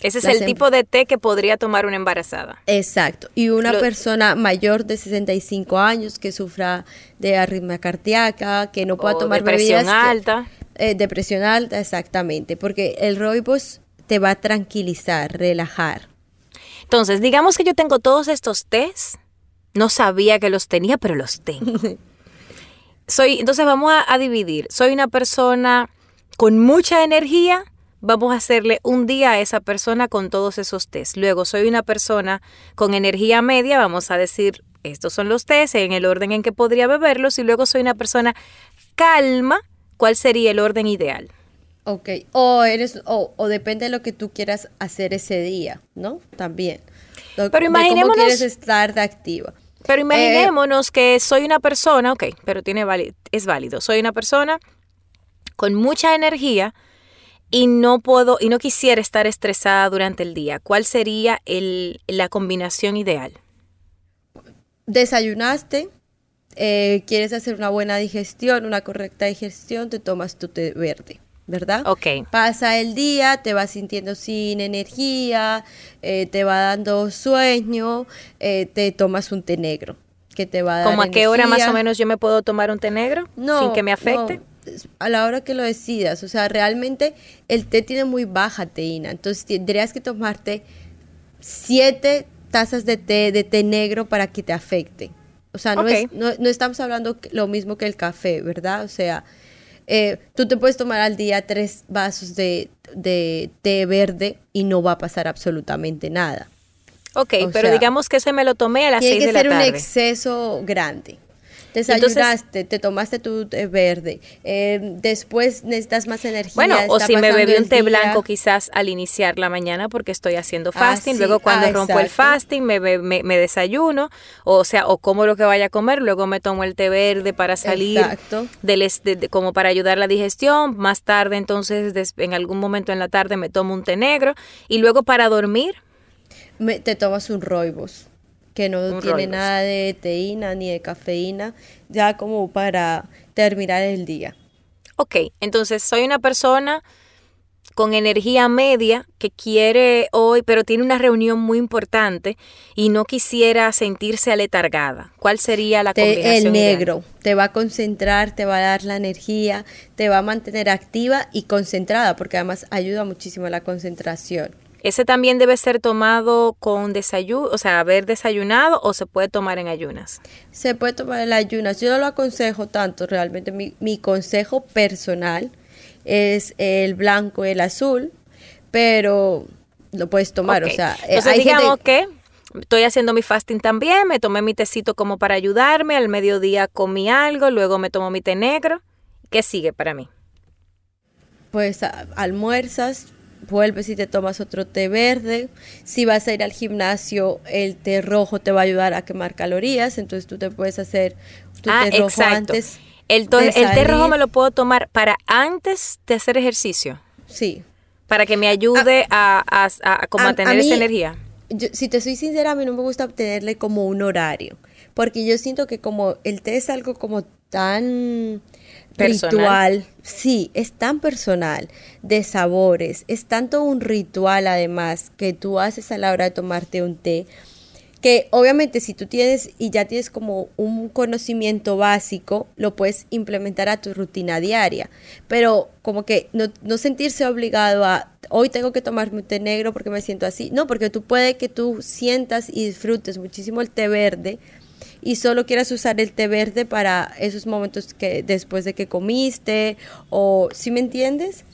Ese es el em- tipo de té que podría tomar una embarazada. Exacto. Y una persona mayor de 65 años que sufra de arritmia cardíaca, que no pueda tomar presión alta. Eh, depresión alta, exactamente, porque el rooibos te va a tranquilizar, relajar. Entonces, digamos que yo tengo todos estos tés, no sabía que los tenía, pero los tengo. Soy, entonces vamos a, dividir. Soy una persona con mucha energía, vamos a hacerle un día a esa persona con todos esos tés. Luego soy una persona con energía media, vamos a decir, estos son los tés en el orden en que podría beberlos. Y luego soy una persona calma, ¿cuál sería el orden ideal? Ok, o, eres, o, depende de lo que tú quieras hacer ese día, ¿no? También. pero imaginémonos... cómo quieres estar de activa. Pero imaginémonos que soy una persona, ok, pero tiene es válido. Soy una persona con mucha energía y no puedo y no quisiera estar estresada durante el día. ¿Cuál sería el, la combinación ideal? Desayunaste, eh, quieres hacer una buena digestión, una correcta digestión, te tomas tu té verde. ¿verdad? Ok. Pasa el día, te vas sintiendo sin energía, eh, te va dando sueño, eh, te tomas un té negro que te va a dar ¿Cómo a qué hora más o menos yo me puedo tomar un té negro no, sin que me afecte? a la hora que lo decidas, o sea, realmente el té tiene muy baja teína, entonces tendrías que tomarte siete tazas de té, de té negro para que te afecte. O sea, no, es, no, estamos hablando lo mismo que el café, ¿verdad? O sea, eh, tú te puedes tomar al día tres vasos de, té verde y no va a pasar absolutamente nada. Ok, pero digamos que ese me lo tomé a las seis de la tarde. Tiene que ser un exceso grande. Desayunaste, te tomaste tu té verde, eh, después necesitas más energía. Bueno, o si me bebí un té blanco quizás al iniciar la mañana porque estoy haciendo ah, fasting, luego cuando ah, rompo el fasting me, me, desayuno, o sea, o como lo que vaya a comer, luego me tomo el té verde para salir, del, como para ayudar la digestión, más tarde entonces en algún momento en la tarde me tomo un té negro y luego para dormir. te tomas un roibos que no tiene nada de teína ni de cafeína, ya como para terminar el día. Ok, entonces soy una persona con energía media que quiere hoy, pero tiene una reunión muy importante y no quisiera sentirse aletargada. ¿Cuál sería la combinación? El negro te va a concentrar, te va a dar la energía, te va a mantener activa y concentrada, porque además ayuda muchísimo a la concentración. ¿Ese también debe ser tomado con desayuno, o sea, haber desayunado o se puede tomar en ayunas? Se puede tomar en ayunas. Yo no lo aconsejo tanto, realmente mi, consejo personal es el blanco y el azul, pero lo puedes tomar, o sea, eh, Entonces, digamos que estoy haciendo mi fasting también, me tomé mi tecito como para ayudarme, al mediodía comí algo, luego me tomo mi té negro. ¿Qué sigue para mí? Pues almuerzas, vuelves y te tomas otro té verde. Si vas a ir al gimnasio, el té rojo te va a ayudar a quemar calorías, entonces tú te puedes hacer tu ah, té rojo antes. El, el té rojo me lo puedo tomar para antes de hacer ejercicio. Sí. Para que me ayude a, a, mantener esa energía. si te soy sincera, a mí no me gusta obtenerle como un horario, porque yo siento que como el té es algo como tan ritual. Sí, es tan personal, de sabores, es tanto un ritual además que tú haces a la hora de tomarte un té, que obviamente si tú tienes y ya tienes como un conocimiento básico, lo puedes implementar a tu rutina diaria, pero como que no, no sentirse obligado a hoy tengo que tomarme un té negro porque me siento así, no, porque tú puedes que tú sientas y disfrutes muchísimo el té verde y solo quieras usar el té verde para esos momentos que después de que comiste o si me entiendes?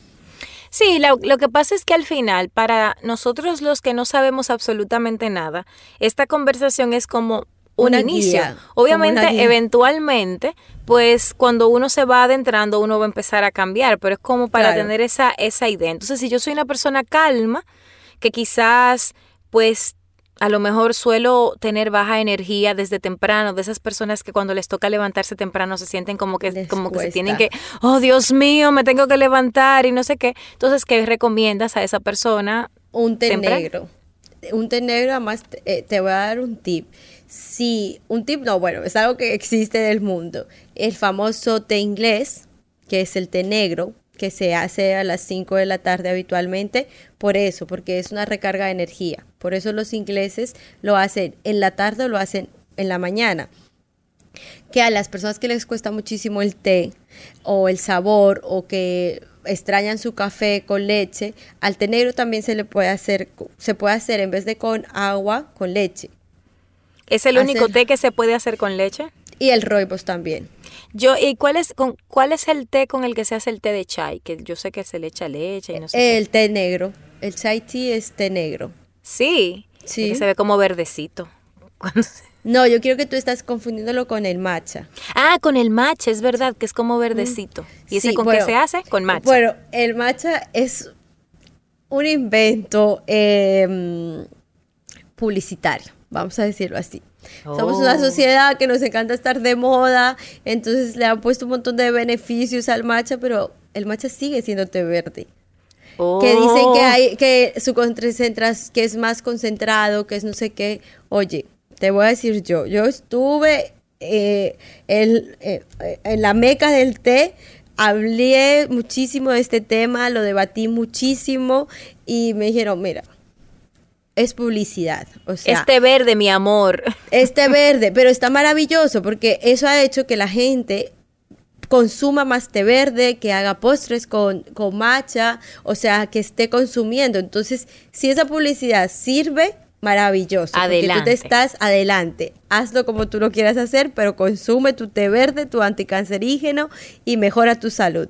Sí, lo, que pasa es que al final, para nosotros los que no sabemos absolutamente nada, esta conversación es como un inicio. Obviamente, eventualmente, pues cuando uno se va adentrando, uno va a empezar a cambiar, pero es como para tener esa, esa idea. Entonces, si yo soy una persona calma, que quizás pues a lo mejor suelo tener baja energía desde temprano, de esas personas que cuando les toca levantarse temprano se sienten como que, como que se tienen que, oh Dios mío, me tengo que levantar y no sé qué. Entonces, ¿qué recomiendas a esa persona? Un té negro. Un té negro, además te, eh, te voy a dar un tip. Sí, un tip no, bueno, es algo que existe en el mundo. El famoso té inglés, que es el té negro, que se hace a las 5 de la tarde habitualmente, por eso, porque es una recarga de energía. Por eso los ingleses lo hacen en la tarde o lo hacen en la mañana. Que a las personas que les cuesta muchísimo el té o el sabor o que extrañan su café con leche, al té negro también se le puede hacer, se puede hacer en vez de con agua, con leche. ¿Es el único té que se puede hacer con leche? Y el roibos también. Yo, ¿y cuál es, con, cuál es el té con el que se hace el té de chai? Que yo sé que se le echa leche y no sé. El té negro. El chai tea es té negro. Sí. Sí. se ve como verdecito. No, yo quiero que tú estás confundiéndolo con el matcha. Ah, con el matcha, es verdad, que es como verdecito. Mm. ¿Y ese con qué se hace? Con matcha. Bueno, el matcha es un invento em, publicitario, vamos a decirlo así. Somos una oh. sociedad que nos encanta estar de moda, entonces le han puesto un montón de beneficios al matcha, pero el matcha sigue siendo té verde. Que dicen que hay que su concentras que es más concentrado, que es no sé qué. Oye, te voy a decir yo, yo estuve eh, eh, en la meca del té, hablé muchísimo de este tema, lo debatí muchísimo y me dijeron, mira, es publicidad. O sea, este verde, mi amor. Este verde, pero está maravilloso porque eso ha hecho que la gente consuma más té verde, que haga postres con, con matcha, o sea, que esté consumiendo. Entonces, si esa publicidad sirve, maravilloso. Adelante. Porque tú te estás adelante. Hazlo como tú lo quieras hacer, pero consume tu té verde, tu anticancerígeno y mejora tu salud.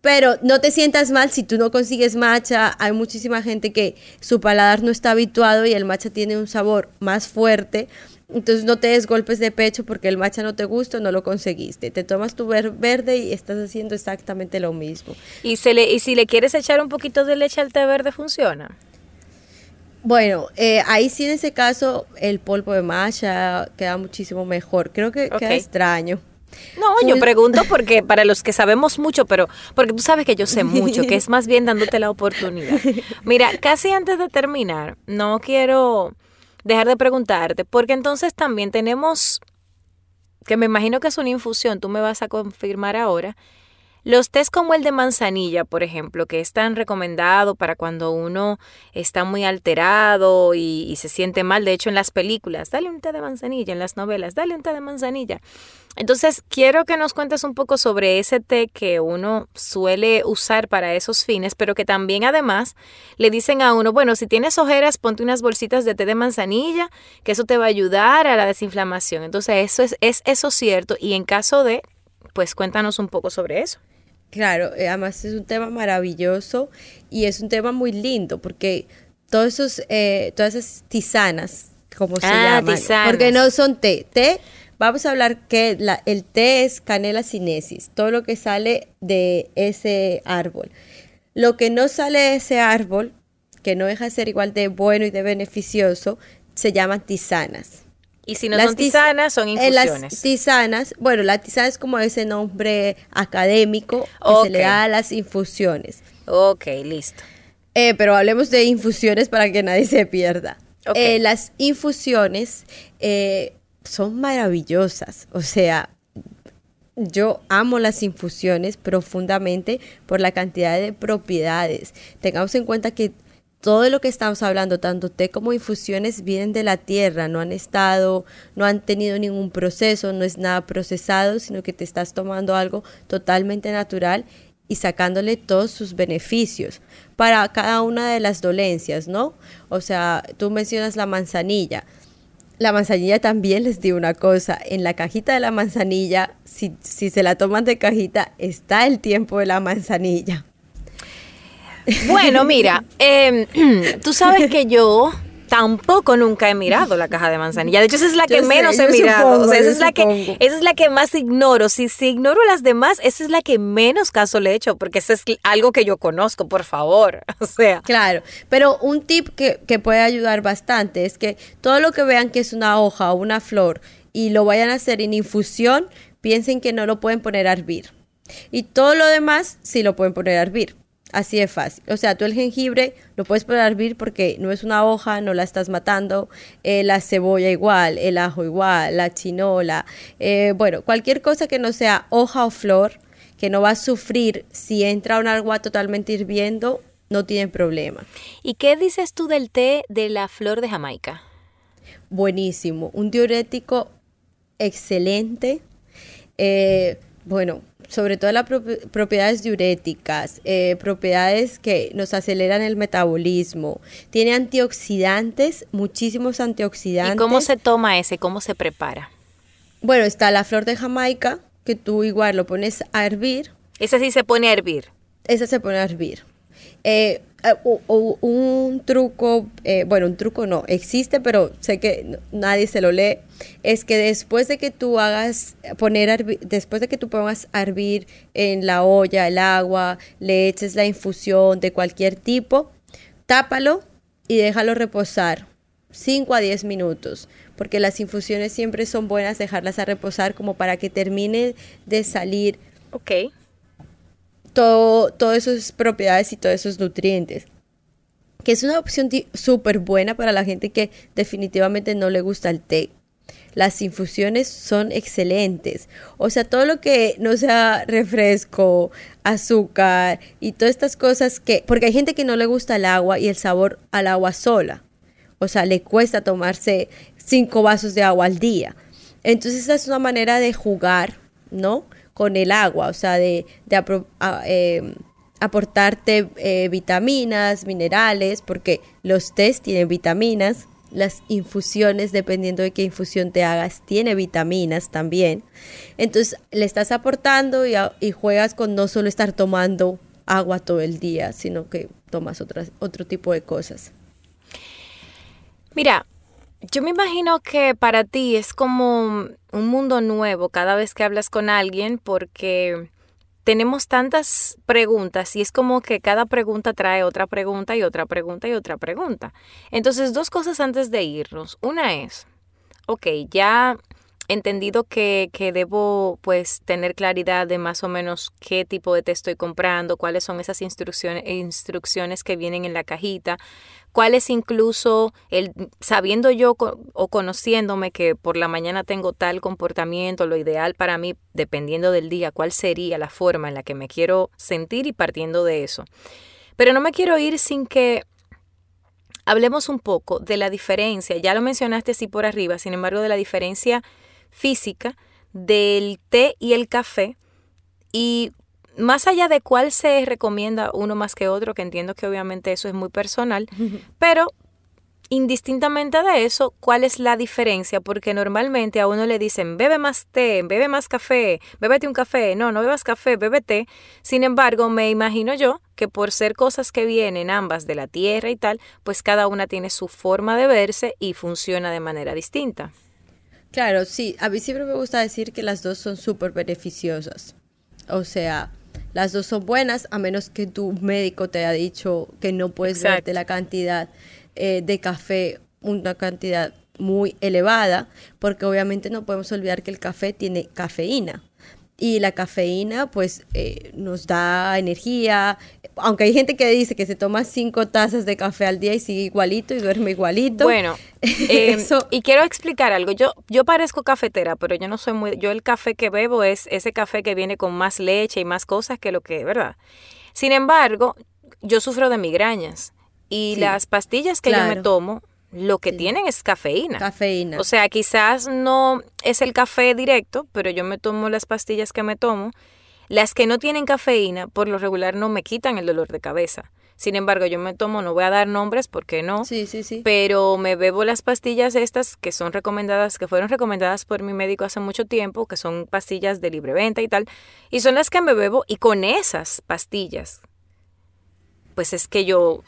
Pero no te sientas mal si tú no consigues matcha. Hay muchísima gente que su paladar no está habituado y el matcha tiene un sabor más fuerte. Entonces no te des golpes de pecho porque el matcha no te gusta no lo conseguiste. Te tomas tu verde y estás haciendo exactamente lo mismo. ¿Y, se le, y si le quieres echar un poquito de leche al té verde, funciona? Bueno, eh, ahí sí en ese caso el polvo de matcha queda muchísimo mejor. Creo que queda extraño. No, yo pregunto porque para los que sabemos mucho, pero porque tú sabes que yo sé mucho, que es más bien dándote la oportunidad. Mira, casi antes de terminar, no quiero dejar de preguntarte, porque entonces también tenemos, que me imagino que es una infusión, tú me vas a confirmar ahora, los test como el de manzanilla, por ejemplo, que es tan recomendado para cuando uno está muy alterado y, se siente mal, de hecho en las películas, dale un té de manzanilla, en las novelas, dale un té de manzanilla. Entonces, quiero que nos cuentes un poco sobre ese té que uno suele usar para esos fines, pero que también además le dicen a uno, bueno, si tienes ojeras, ponte unas bolsitas de té de manzanilla, que eso te va a ayudar a la desinflamación. Entonces, eso es, es eso cierto y en caso de, pues cuéntanos un poco sobre eso. Claro, eh, además es un tema maravilloso y es un tema muy lindo porque todos esos, eh, todas esas tisanas, como se ah, llaman, porque no son té, té, vamos a hablar que la, el té es canela sinensis, todo lo que sale de ese árbol. Lo que no sale de ese árbol, que no deja de ser igual de bueno y de beneficioso, se llaman tisanas. Y si no son tisanas, son infusiones. las tisanas, bueno, la tisana es como ese nombre académico que se le da a las infusiones. Ok, listo. Eh, pero hablemos de infusiones para que nadie se pierda. Eh, las infusiones eh, son maravillosas, o sea, yo amo las infusiones profundamente por la cantidad de propiedades. Tengamos en cuenta que todo lo que estamos hablando, tanto té como infusiones, vienen de la tierra, no han estado, no han tenido ningún proceso, no es nada procesado, sino que te estás tomando algo totalmente natural y sacándole todos sus beneficios para cada una de las dolencias, ¿no? O sea, tú mencionas la manzanilla. La manzanilla también les digo una cosa, en la cajita de la manzanilla, si, si se la toman de cajita, está el tiempo de la manzanilla. Bueno, mira, em, tú sabes que yo tampoco nunca he mirado la caja de manzanilla. De hecho, esa es la que menos he mirado. esa, es la que, esa es la que más ignoro. Si, si ignoro las demás, esa es la que menos caso le he hecho, porque eso es algo que yo conozco, por favor. O sea. Claro, pero un tip que, que puede ayudar bastante es que todo lo que vean que es una hoja o una flor y lo vayan a hacer en infusión, piensen que no lo pueden poner a hervir. Y todo lo demás sí lo pueden poner a hervir. Así de fácil. O sea, tú el jengibre lo puedes poner a hervir porque no es una hoja, no la estás matando. Eh, la cebolla igual, el ajo igual, la chinola. Eh, bueno, cualquier cosa que no sea hoja o flor, que no va a sufrir si entra un agua totalmente hirviendo, no tiene problema. ¿Y qué dices tú del té de la flor de Jamaica? Buenísimo. Un diurético excelente. Eh, bueno, sobre todo las propiedades diuréticas, eh, propiedades que nos aceleran el metabolismo. Tiene antioxidantes, muchísimos antioxidantes. ¿Y cómo se toma ese? ¿Cómo se prepara? Bueno, está la flor de Jamaica, que tú igual lo pones a hervir. Esa sí se pone a hervir. Esa se pone a hervir. Eh, eh, un truco, eh, bueno, un truco no, existe, pero sé que nadie se lo lee, es que después de que tú hagas, poner, después de que tú pongas a hervir en la olla el agua, le eches la infusión de cualquier tipo, tápalo y déjalo reposar 5 a 10 minutos, porque las infusiones siempre son buenas dejarlas a reposar como para que termine de salir. Ok todo, todas esas propiedades y todos esos nutrientes. Que es una opción súper buena para la gente que definitivamente no le gusta el té. Las infusiones son excelentes. O sea, todo lo que no sea refresco, azúcar y todas estas cosas que... Porque hay gente que no le gusta el agua y el sabor al agua sola. O sea, le cuesta tomarse cinco vasos de agua al día. Entonces, esa es una manera de jugar, ¿no? Con el agua, o sea, de, em, aportarte eh, vitaminas, minerales, porque los tés tienen vitaminas, las infusiones, dependiendo de qué infusión te hagas, tiene vitaminas también. Entonces le estás aportando y, y juegas con no solo estar tomando agua todo el día, sino que tomas otras, otro tipo de cosas. Mira, yo me imagino que para ti es como un mundo nuevo cada vez que hablas con alguien porque tenemos tantas preguntas y es como que cada pregunta trae otra pregunta y otra pregunta y otra pregunta. Entonces, dos cosas antes de irnos. Una es, ok, ya entendido que, que, debo pues tener claridad de más o menos qué tipo de té estoy comprando, cuáles son esas instrucciones, instrucciones que vienen en la cajita, cuál es incluso el sabiendo yo o conociéndome que por la mañana tengo tal comportamiento, lo ideal para mí, dependiendo del día, cuál sería la forma en la que me quiero sentir y partiendo de eso. Pero no me quiero ir sin que hablemos un poco de la diferencia, ya lo mencionaste así por arriba, sin embargo, de la diferencia física del té y el café y más allá de cuál se recomienda uno más que otro, que entiendo que obviamente eso es muy personal, pero indistintamente de eso, ¿cuál es la diferencia? Porque normalmente a uno le dicen, bebe más té, bebe más café, bébete un café, no, no bebas café, bebe té. Sin embargo, me imagino yo que por ser cosas que vienen ambas de la tierra y tal, pues cada una tiene su forma de verse y funciona de manera distinta. Claro, sí, a mí siempre me gusta decir que las dos son súper beneficiosas. O sea, las dos son buenas, a menos que tu médico te haya dicho que no puedes beberte la cantidad eh, de café, una cantidad muy elevada, porque obviamente no podemos olvidar que el café tiene cafeína. Y la cafeína pues eh, nos da energía, aunque hay gente que dice que se toma cinco tazas de café al día y sigue igualito y duerme igualito. Bueno, eh, y quiero explicar algo. Yo, yo parezco cafetera, pero yo no soy muy. Yo el café que bebo es ese café que viene con más leche y más cosas que lo que, ¿verdad? Sin embargo, yo sufro de migrañas y las pastillas que yo me tomo lo que tienen es cafeína. Cafeína. O sea, quizás no es el café directo, pero yo me tomo las pastillas que me tomo. Las que no tienen cafeína, por lo regular, no me quitan el dolor de cabeza. Sin embargo, yo me tomo, no voy a dar nombres porque no, sí, sí, sí. pero me bebo las pastillas estas que son recomendadas, que fueron recomendadas por mi médico hace mucho tiempo, que son pastillas de libre venta y tal, y son las que me bebo y con esas pastillas, pues es que yo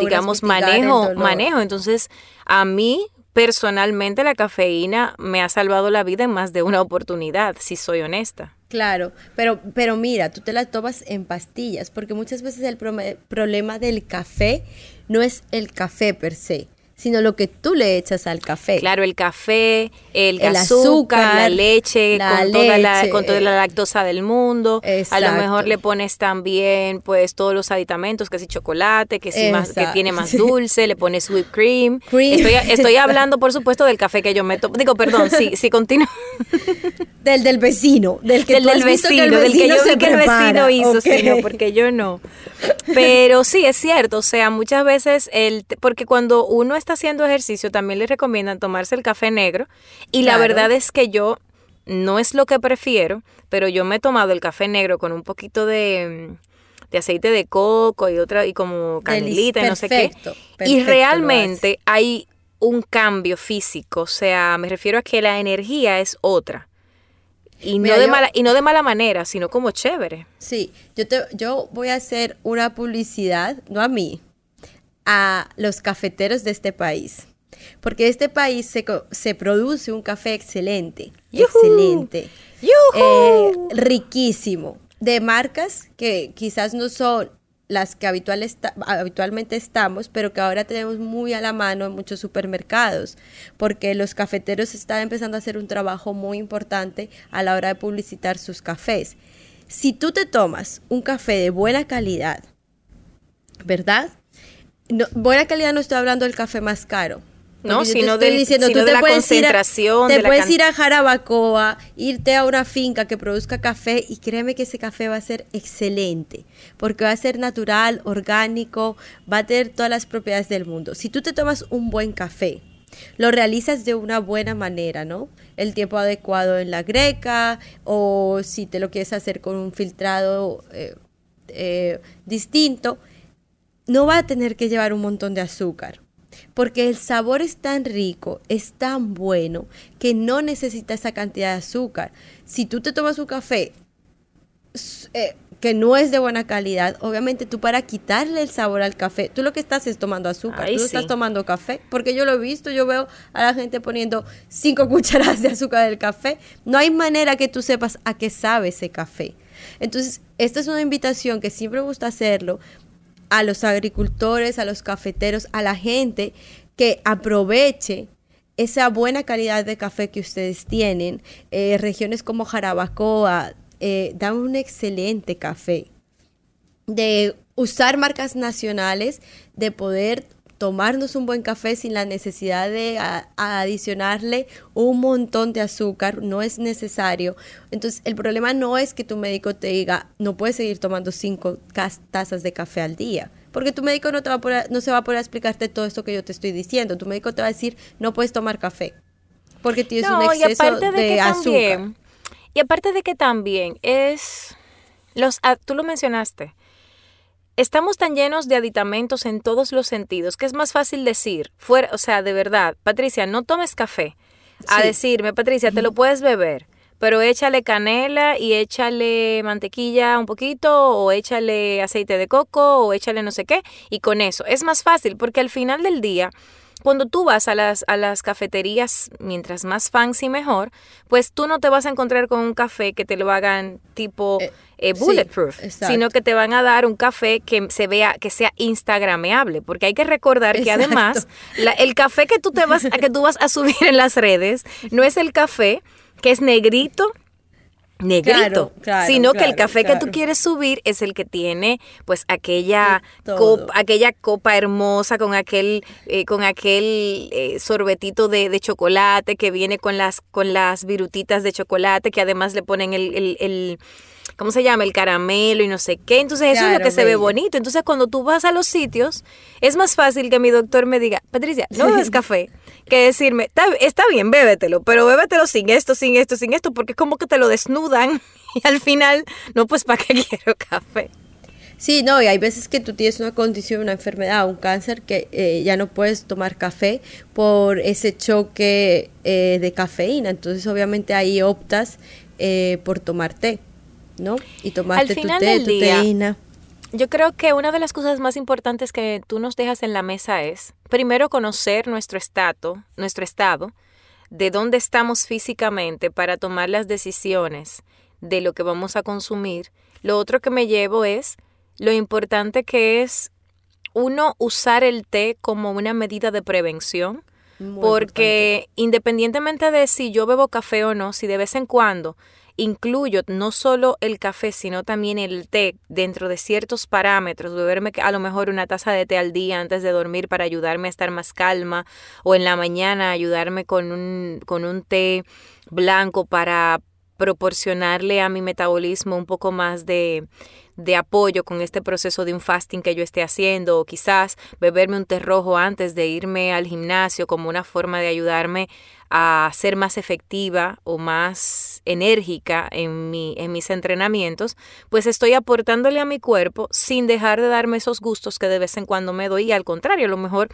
digamos, manejo, manejo. Entonces, a mí personalmente la cafeína me ha salvado la vida en más de una oportunidad, si soy honesta. Claro, pero, pero mira, tú te la tomas en pastillas, porque muchas veces el problema del café no es el café per se, sino lo que tú le echas al café. Claro, el café, el, azúcar, la leche, con, toda la, con toda la lactosa del mundo. A lo mejor le pones también pues todos los aditamentos, que si chocolate, que si más, que tiene más dulce, le pones whipped cream. Estoy, estoy, hablando, por supuesto, del café que yo meto. Digo, perdón, sí, sí continúo. Del del vecino, del que del, del vecino, del que yo vi que el vecino hizo, sino porque yo no. Pero sí, es cierto, o sea, muchas veces el porque cuando uno está haciendo ejercicio también le recomiendan tomarse el café negro y la verdad es que yo no es lo que prefiero, pero yo me he tomado el café negro con un poquito de, de aceite de coco y otra y como canelita y no sé qué. Y realmente hay un cambio físico, o sea, me refiero a que la energía es otra. Y no, de mala, y no de mala manera, sino como chévere. Sí, yo, te, yo voy a hacer una publicidad, no a mí, a los cafeteros de este país. Porque este país se, se produce un café excelente, excelente, eh, riquísimo, de marcas que quizás no son las que habitualmente estamos, pero que ahora tenemos muy a la mano en muchos supermercados, porque los cafeteros están empezando a hacer un trabajo muy importante a la hora de publicitar sus cafés. Si tú te tomas un café de buena calidad, ¿verdad? buena calidad no estoy hablando del café más caro, no, sino, de la concentración. te puedes ir a Jarabacoa, irte a una finca que produzca café y créeme que ese café va a ser excelente, porque va a ser natural, orgánico, va a tener todas las propiedades del mundo. Si tú te tomas un buen café, lo realizas de una buena manera, ¿no? El tiempo adecuado en la greca o si te lo quieres hacer con un filtrado eh, eh, distinto, no va a tener que llevar un montón de azúcar porque el sabor es tan rico, es tan bueno, que no necesita esa cantidad de azúcar. Si tú te tomas un café eh, que no es de buena calidad, obviamente tú para quitarle el sabor al café, tú lo que estás es tomando azúcar, tú estás tomando café, porque yo lo he visto, yo veo a la gente poniendo cinco cucharadas de azúcar del café, no hay manera que tú sepas a qué sabe ese café. Entonces, esta es una invitación que siempre me gusta hacerlo, a los agricultores, a los cafeteros, a la gente que aproveche esa buena calidad de café que ustedes tienen. Eh, regiones como Jarabacoa eh, dan un excelente café. De usar marcas nacionales, de poder tomarnos un buen café sin la necesidad de adicionarle un montón de azúcar, no es necesario. Entonces, el problema no es que tu médico te diga, no puedes seguir tomando cinco tazas de café al día, porque tu médico no, te va a no se va a poder explicarte todo esto que yo te estoy diciendo. Tu médico te va a decir, no puedes tomar café, porque tienes un exceso de, azúcar. y aparte de que también es, los, ah, tú lo mencionaste, Estamos tan llenos de aditamentos en todos los sentidos que es más fácil decir, fuera, o sea, de verdad, Patricia, no tomes café. A decirme, Patricia, te lo puedes beber, pero échale canela y échale mantequilla un poquito, o échale aceite de coco, o échale no sé qué, y con eso. Es más fácil porque al final del día cuando tú vas a las, a las cafeterías, mientras más fancy mejor, pues tú no te vas a encontrar con un café que te lo hagan tipo eh, eh, bulletproof, sino que te van a dar un café que se vea, que sea instagrameable, porque hay que recordar que además el café que tú te vas, a que tú vas a subir en las redes no es el café que es negrito negrito, sino que el café que tú quieres subir es el que tiene pues aquella copa, aquella copa hermosa con aquel eh, con aquel eh, sorbetito de, de, chocolate que viene con las con las virutitas de chocolate que además le ponen el, el, ¿cómo se llama? El caramelo y no sé qué. Entonces eso es lo que se ve bonito. Entonces cuando tú vas a los sitios, es más fácil que mi doctor me diga, Patricia, no bebes café que decirme, está, bien, bébetelo, pero bébetelo sin esto, sin esto, sin esto, porque es como que te lo desnudan y al final, no, pues ¿para qué quiero café? Sí, no, y hay veces que tú tienes una condición, una enfermedad, un cáncer, que eh, ya no puedes tomar café por ese choque eh, de cafeína. Entonces, obviamente, ahí optas eh, por tomar té, ¿no? Y tomarte tu té, tu teína. Yo creo que una de las cosas más importantes que tú nos dejas en la mesa es, primero, conocer nuestro estado, nuestro estado, de dónde estamos físicamente para tomar las decisiones de lo que vamos a consumir. Lo otro que me llevo es lo importante que es uno usar el té como una medida de prevención, porque independientemente de si yo bebo café o no, si de vez en cuando incluyo no solo el café, sino también el té dentro de ciertos parámetros, beberme a lo mejor una taza de té al día antes de dormir para ayudarme a estar más calma o en la mañana ayudarme con un, con un té blanco para proporcionarle a mi metabolismo un poco más de, de apoyo con este proceso de un fasting que yo esté haciendo o quizás beberme un té rojo antes de irme al gimnasio como una forma de ayudarme a ser más efectiva o más enérgica en, mi, en mis entrenamientos, pues estoy aportándole a mi cuerpo sin dejar de darme esos gustos que de vez en cuando me doy y al contrario, a lo mejor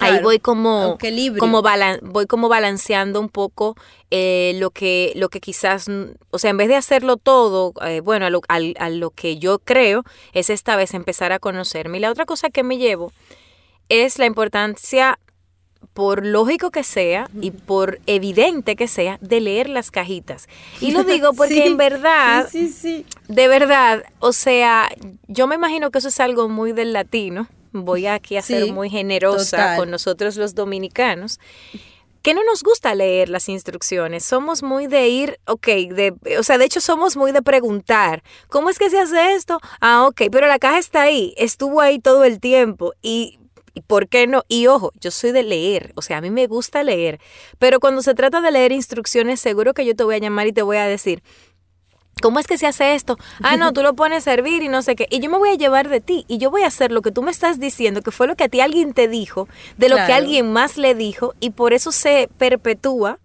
Ahí voy como, como voy como balanceando un poco eh, lo que lo que quizás, o sea, en vez de hacerlo todo, eh, bueno, a lo, a lo que yo creo, es esta vez empezar a conocerme. Y la otra cosa que me llevo es la importancia por lógico que sea y por evidente que sea, de leer las cajitas. Y lo digo porque en verdad, de verdad, o sea, yo me imagino que eso es algo muy del latino. Voy aquí a ser muy generosa con nosotros los dominicanos que no nos gusta leer las instrucciones. Somos muy de ir, ok, de, o sea, de hecho somos muy de preguntar, ¿cómo es que se hace esto? Ah, ok, pero la caja está ahí, estuvo ahí todo el tiempo ¿Y por qué no? Y ojo, yo soy de leer, o sea, a mí me gusta leer, pero cuando se trata de leer instrucciones, seguro que yo te voy a llamar y te voy a decir, ¿Cómo es que se hace esto? Ah, no, tú lo pones a servir y no sé qué. Y yo me voy a llevar de ti y yo voy a hacer lo que tú me estás diciendo, que fue lo que a ti alguien te dijo, de lo que alguien más le dijo, y por eso se perpetúa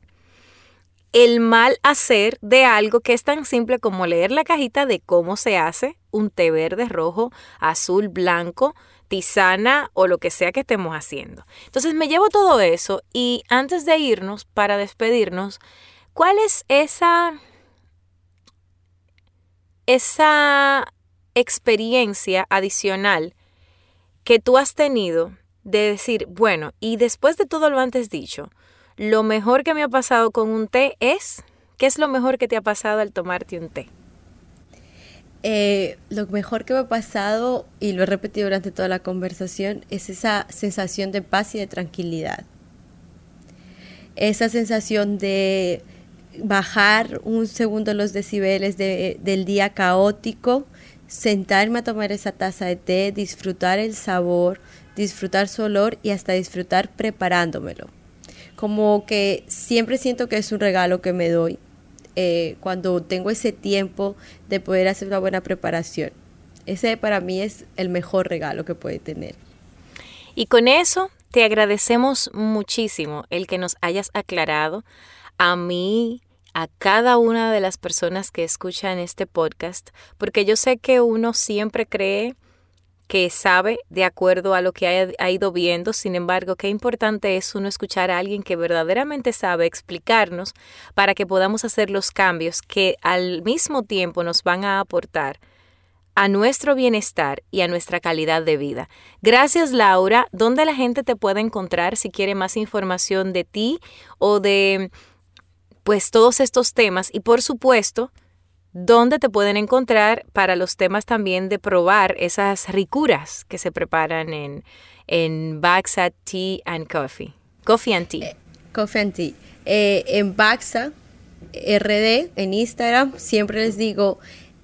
el mal hacer de algo que es tan simple como leer la cajita de cómo se hace un té verde, rojo, azul, blanco, tisana o lo que sea que estemos haciendo. Entonces me llevo todo eso y antes de irnos, para despedirnos, ¿cuál es esa, esa experiencia adicional que tú has tenido de decir, bueno, y después de todo lo antes dicho, lo mejor que me ha pasado con un té es, ¿qué es lo mejor que te ha pasado al tomarte un té? Eh, lo mejor que me ha pasado, y lo he repetido durante toda la conversación, es esa sensación de paz y de tranquilidad. Esa sensación de bajar un segundo los decibeles del día caótico, sentarme a tomar esa taza de té, disfrutar el sabor, disfrutar su olor y hasta disfrutar preparándomelo. Como que siempre siento que es un regalo que me doy eh, cuando tengo ese tiempo de poder hacer una buena preparación. Ese para mí es el mejor regalo que puede tener. Y con eso te agradecemos muchísimo el que nos hayas aclarado a mí, a cada una de las personas que escuchan este podcast, porque yo sé que uno siempre cree que sabe de acuerdo a lo que ha, ido viendo. Sin embargo, qué importante es uno escuchar a alguien que verdaderamente sabe explicarnos para que podamos hacer los cambios que al mismo tiempo nos van a aportar a nuestro bienestar y a nuestra calidad de vida. Gracias Laura. ¿Dónde la gente te puede encontrar si quiere más información de ti o de pues todos estos temas? Y por supuesto, ¿Dónde te pueden encontrar para los temas también de probar esas ricuras que se preparan en, en Baxa Tea and Coffee. Coffee and Tea. Eh, coffee and Tea. Eh, en Baxa RD en Instagram. Siempre les digo,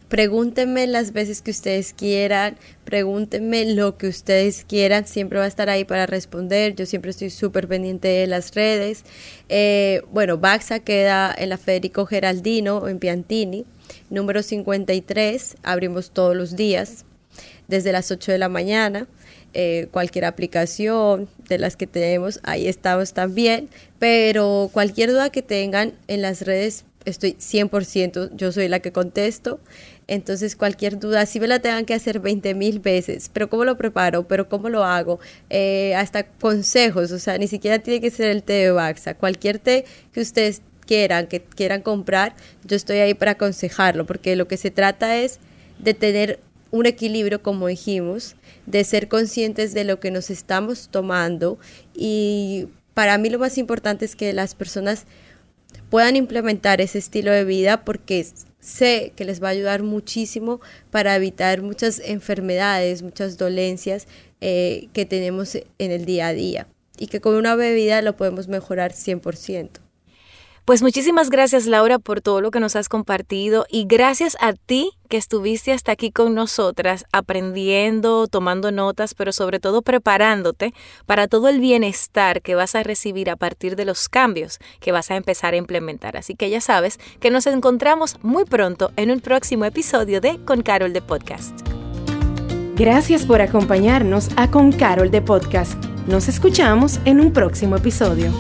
pregúntenme las veces que ustedes quieran, pregúntenme lo que ustedes quieran, siempre va a estar ahí para responder, yo siempre estoy súper pendiente de las redes. Eh, bueno, Baxa queda en la Federico Geraldino, en Piantini, número 53, abrimos todos los días, desde las 8 de la mañana. Eh, cualquier aplicación de las que tenemos, ahí estamos también, pero cualquier duda que tengan en las redes, estoy 100%, yo soy la que contesto. Entonces, cualquier duda, si me la tengan que hacer 20 mil veces, pero ¿cómo lo preparo? ¿Pero cómo lo hago? Eh, hasta consejos, o sea, ni siquiera tiene que ser el té de Baxa. Cualquier té que ustedes quieran, que quieran comprar, yo estoy ahí para aconsejarlo, porque lo que se trata es de tener un equilibrio, como dijimos, de ser conscientes de lo que nos estamos tomando y para mí lo más importante es que las personas puedan implementar ese estilo de vida porque sé que les va a ayudar muchísimo para evitar muchas enfermedades, muchas dolencias eh, que tenemos en el día a día y que con una bebida lo podemos mejorar 100%. Pues muchísimas gracias Laura por todo lo que nos has compartido y gracias a ti que estuviste hasta aquí con nosotras aprendiendo, tomando notas, pero sobre todo preparándote para todo el bienestar que vas a recibir a partir de los cambios que vas a empezar a implementar. Así que ya sabes que nos encontramos muy pronto en un próximo episodio de Con Carol de Podcast. Gracias por acompañarnos a Con Carol de Podcast. Nos escuchamos en un próximo episodio.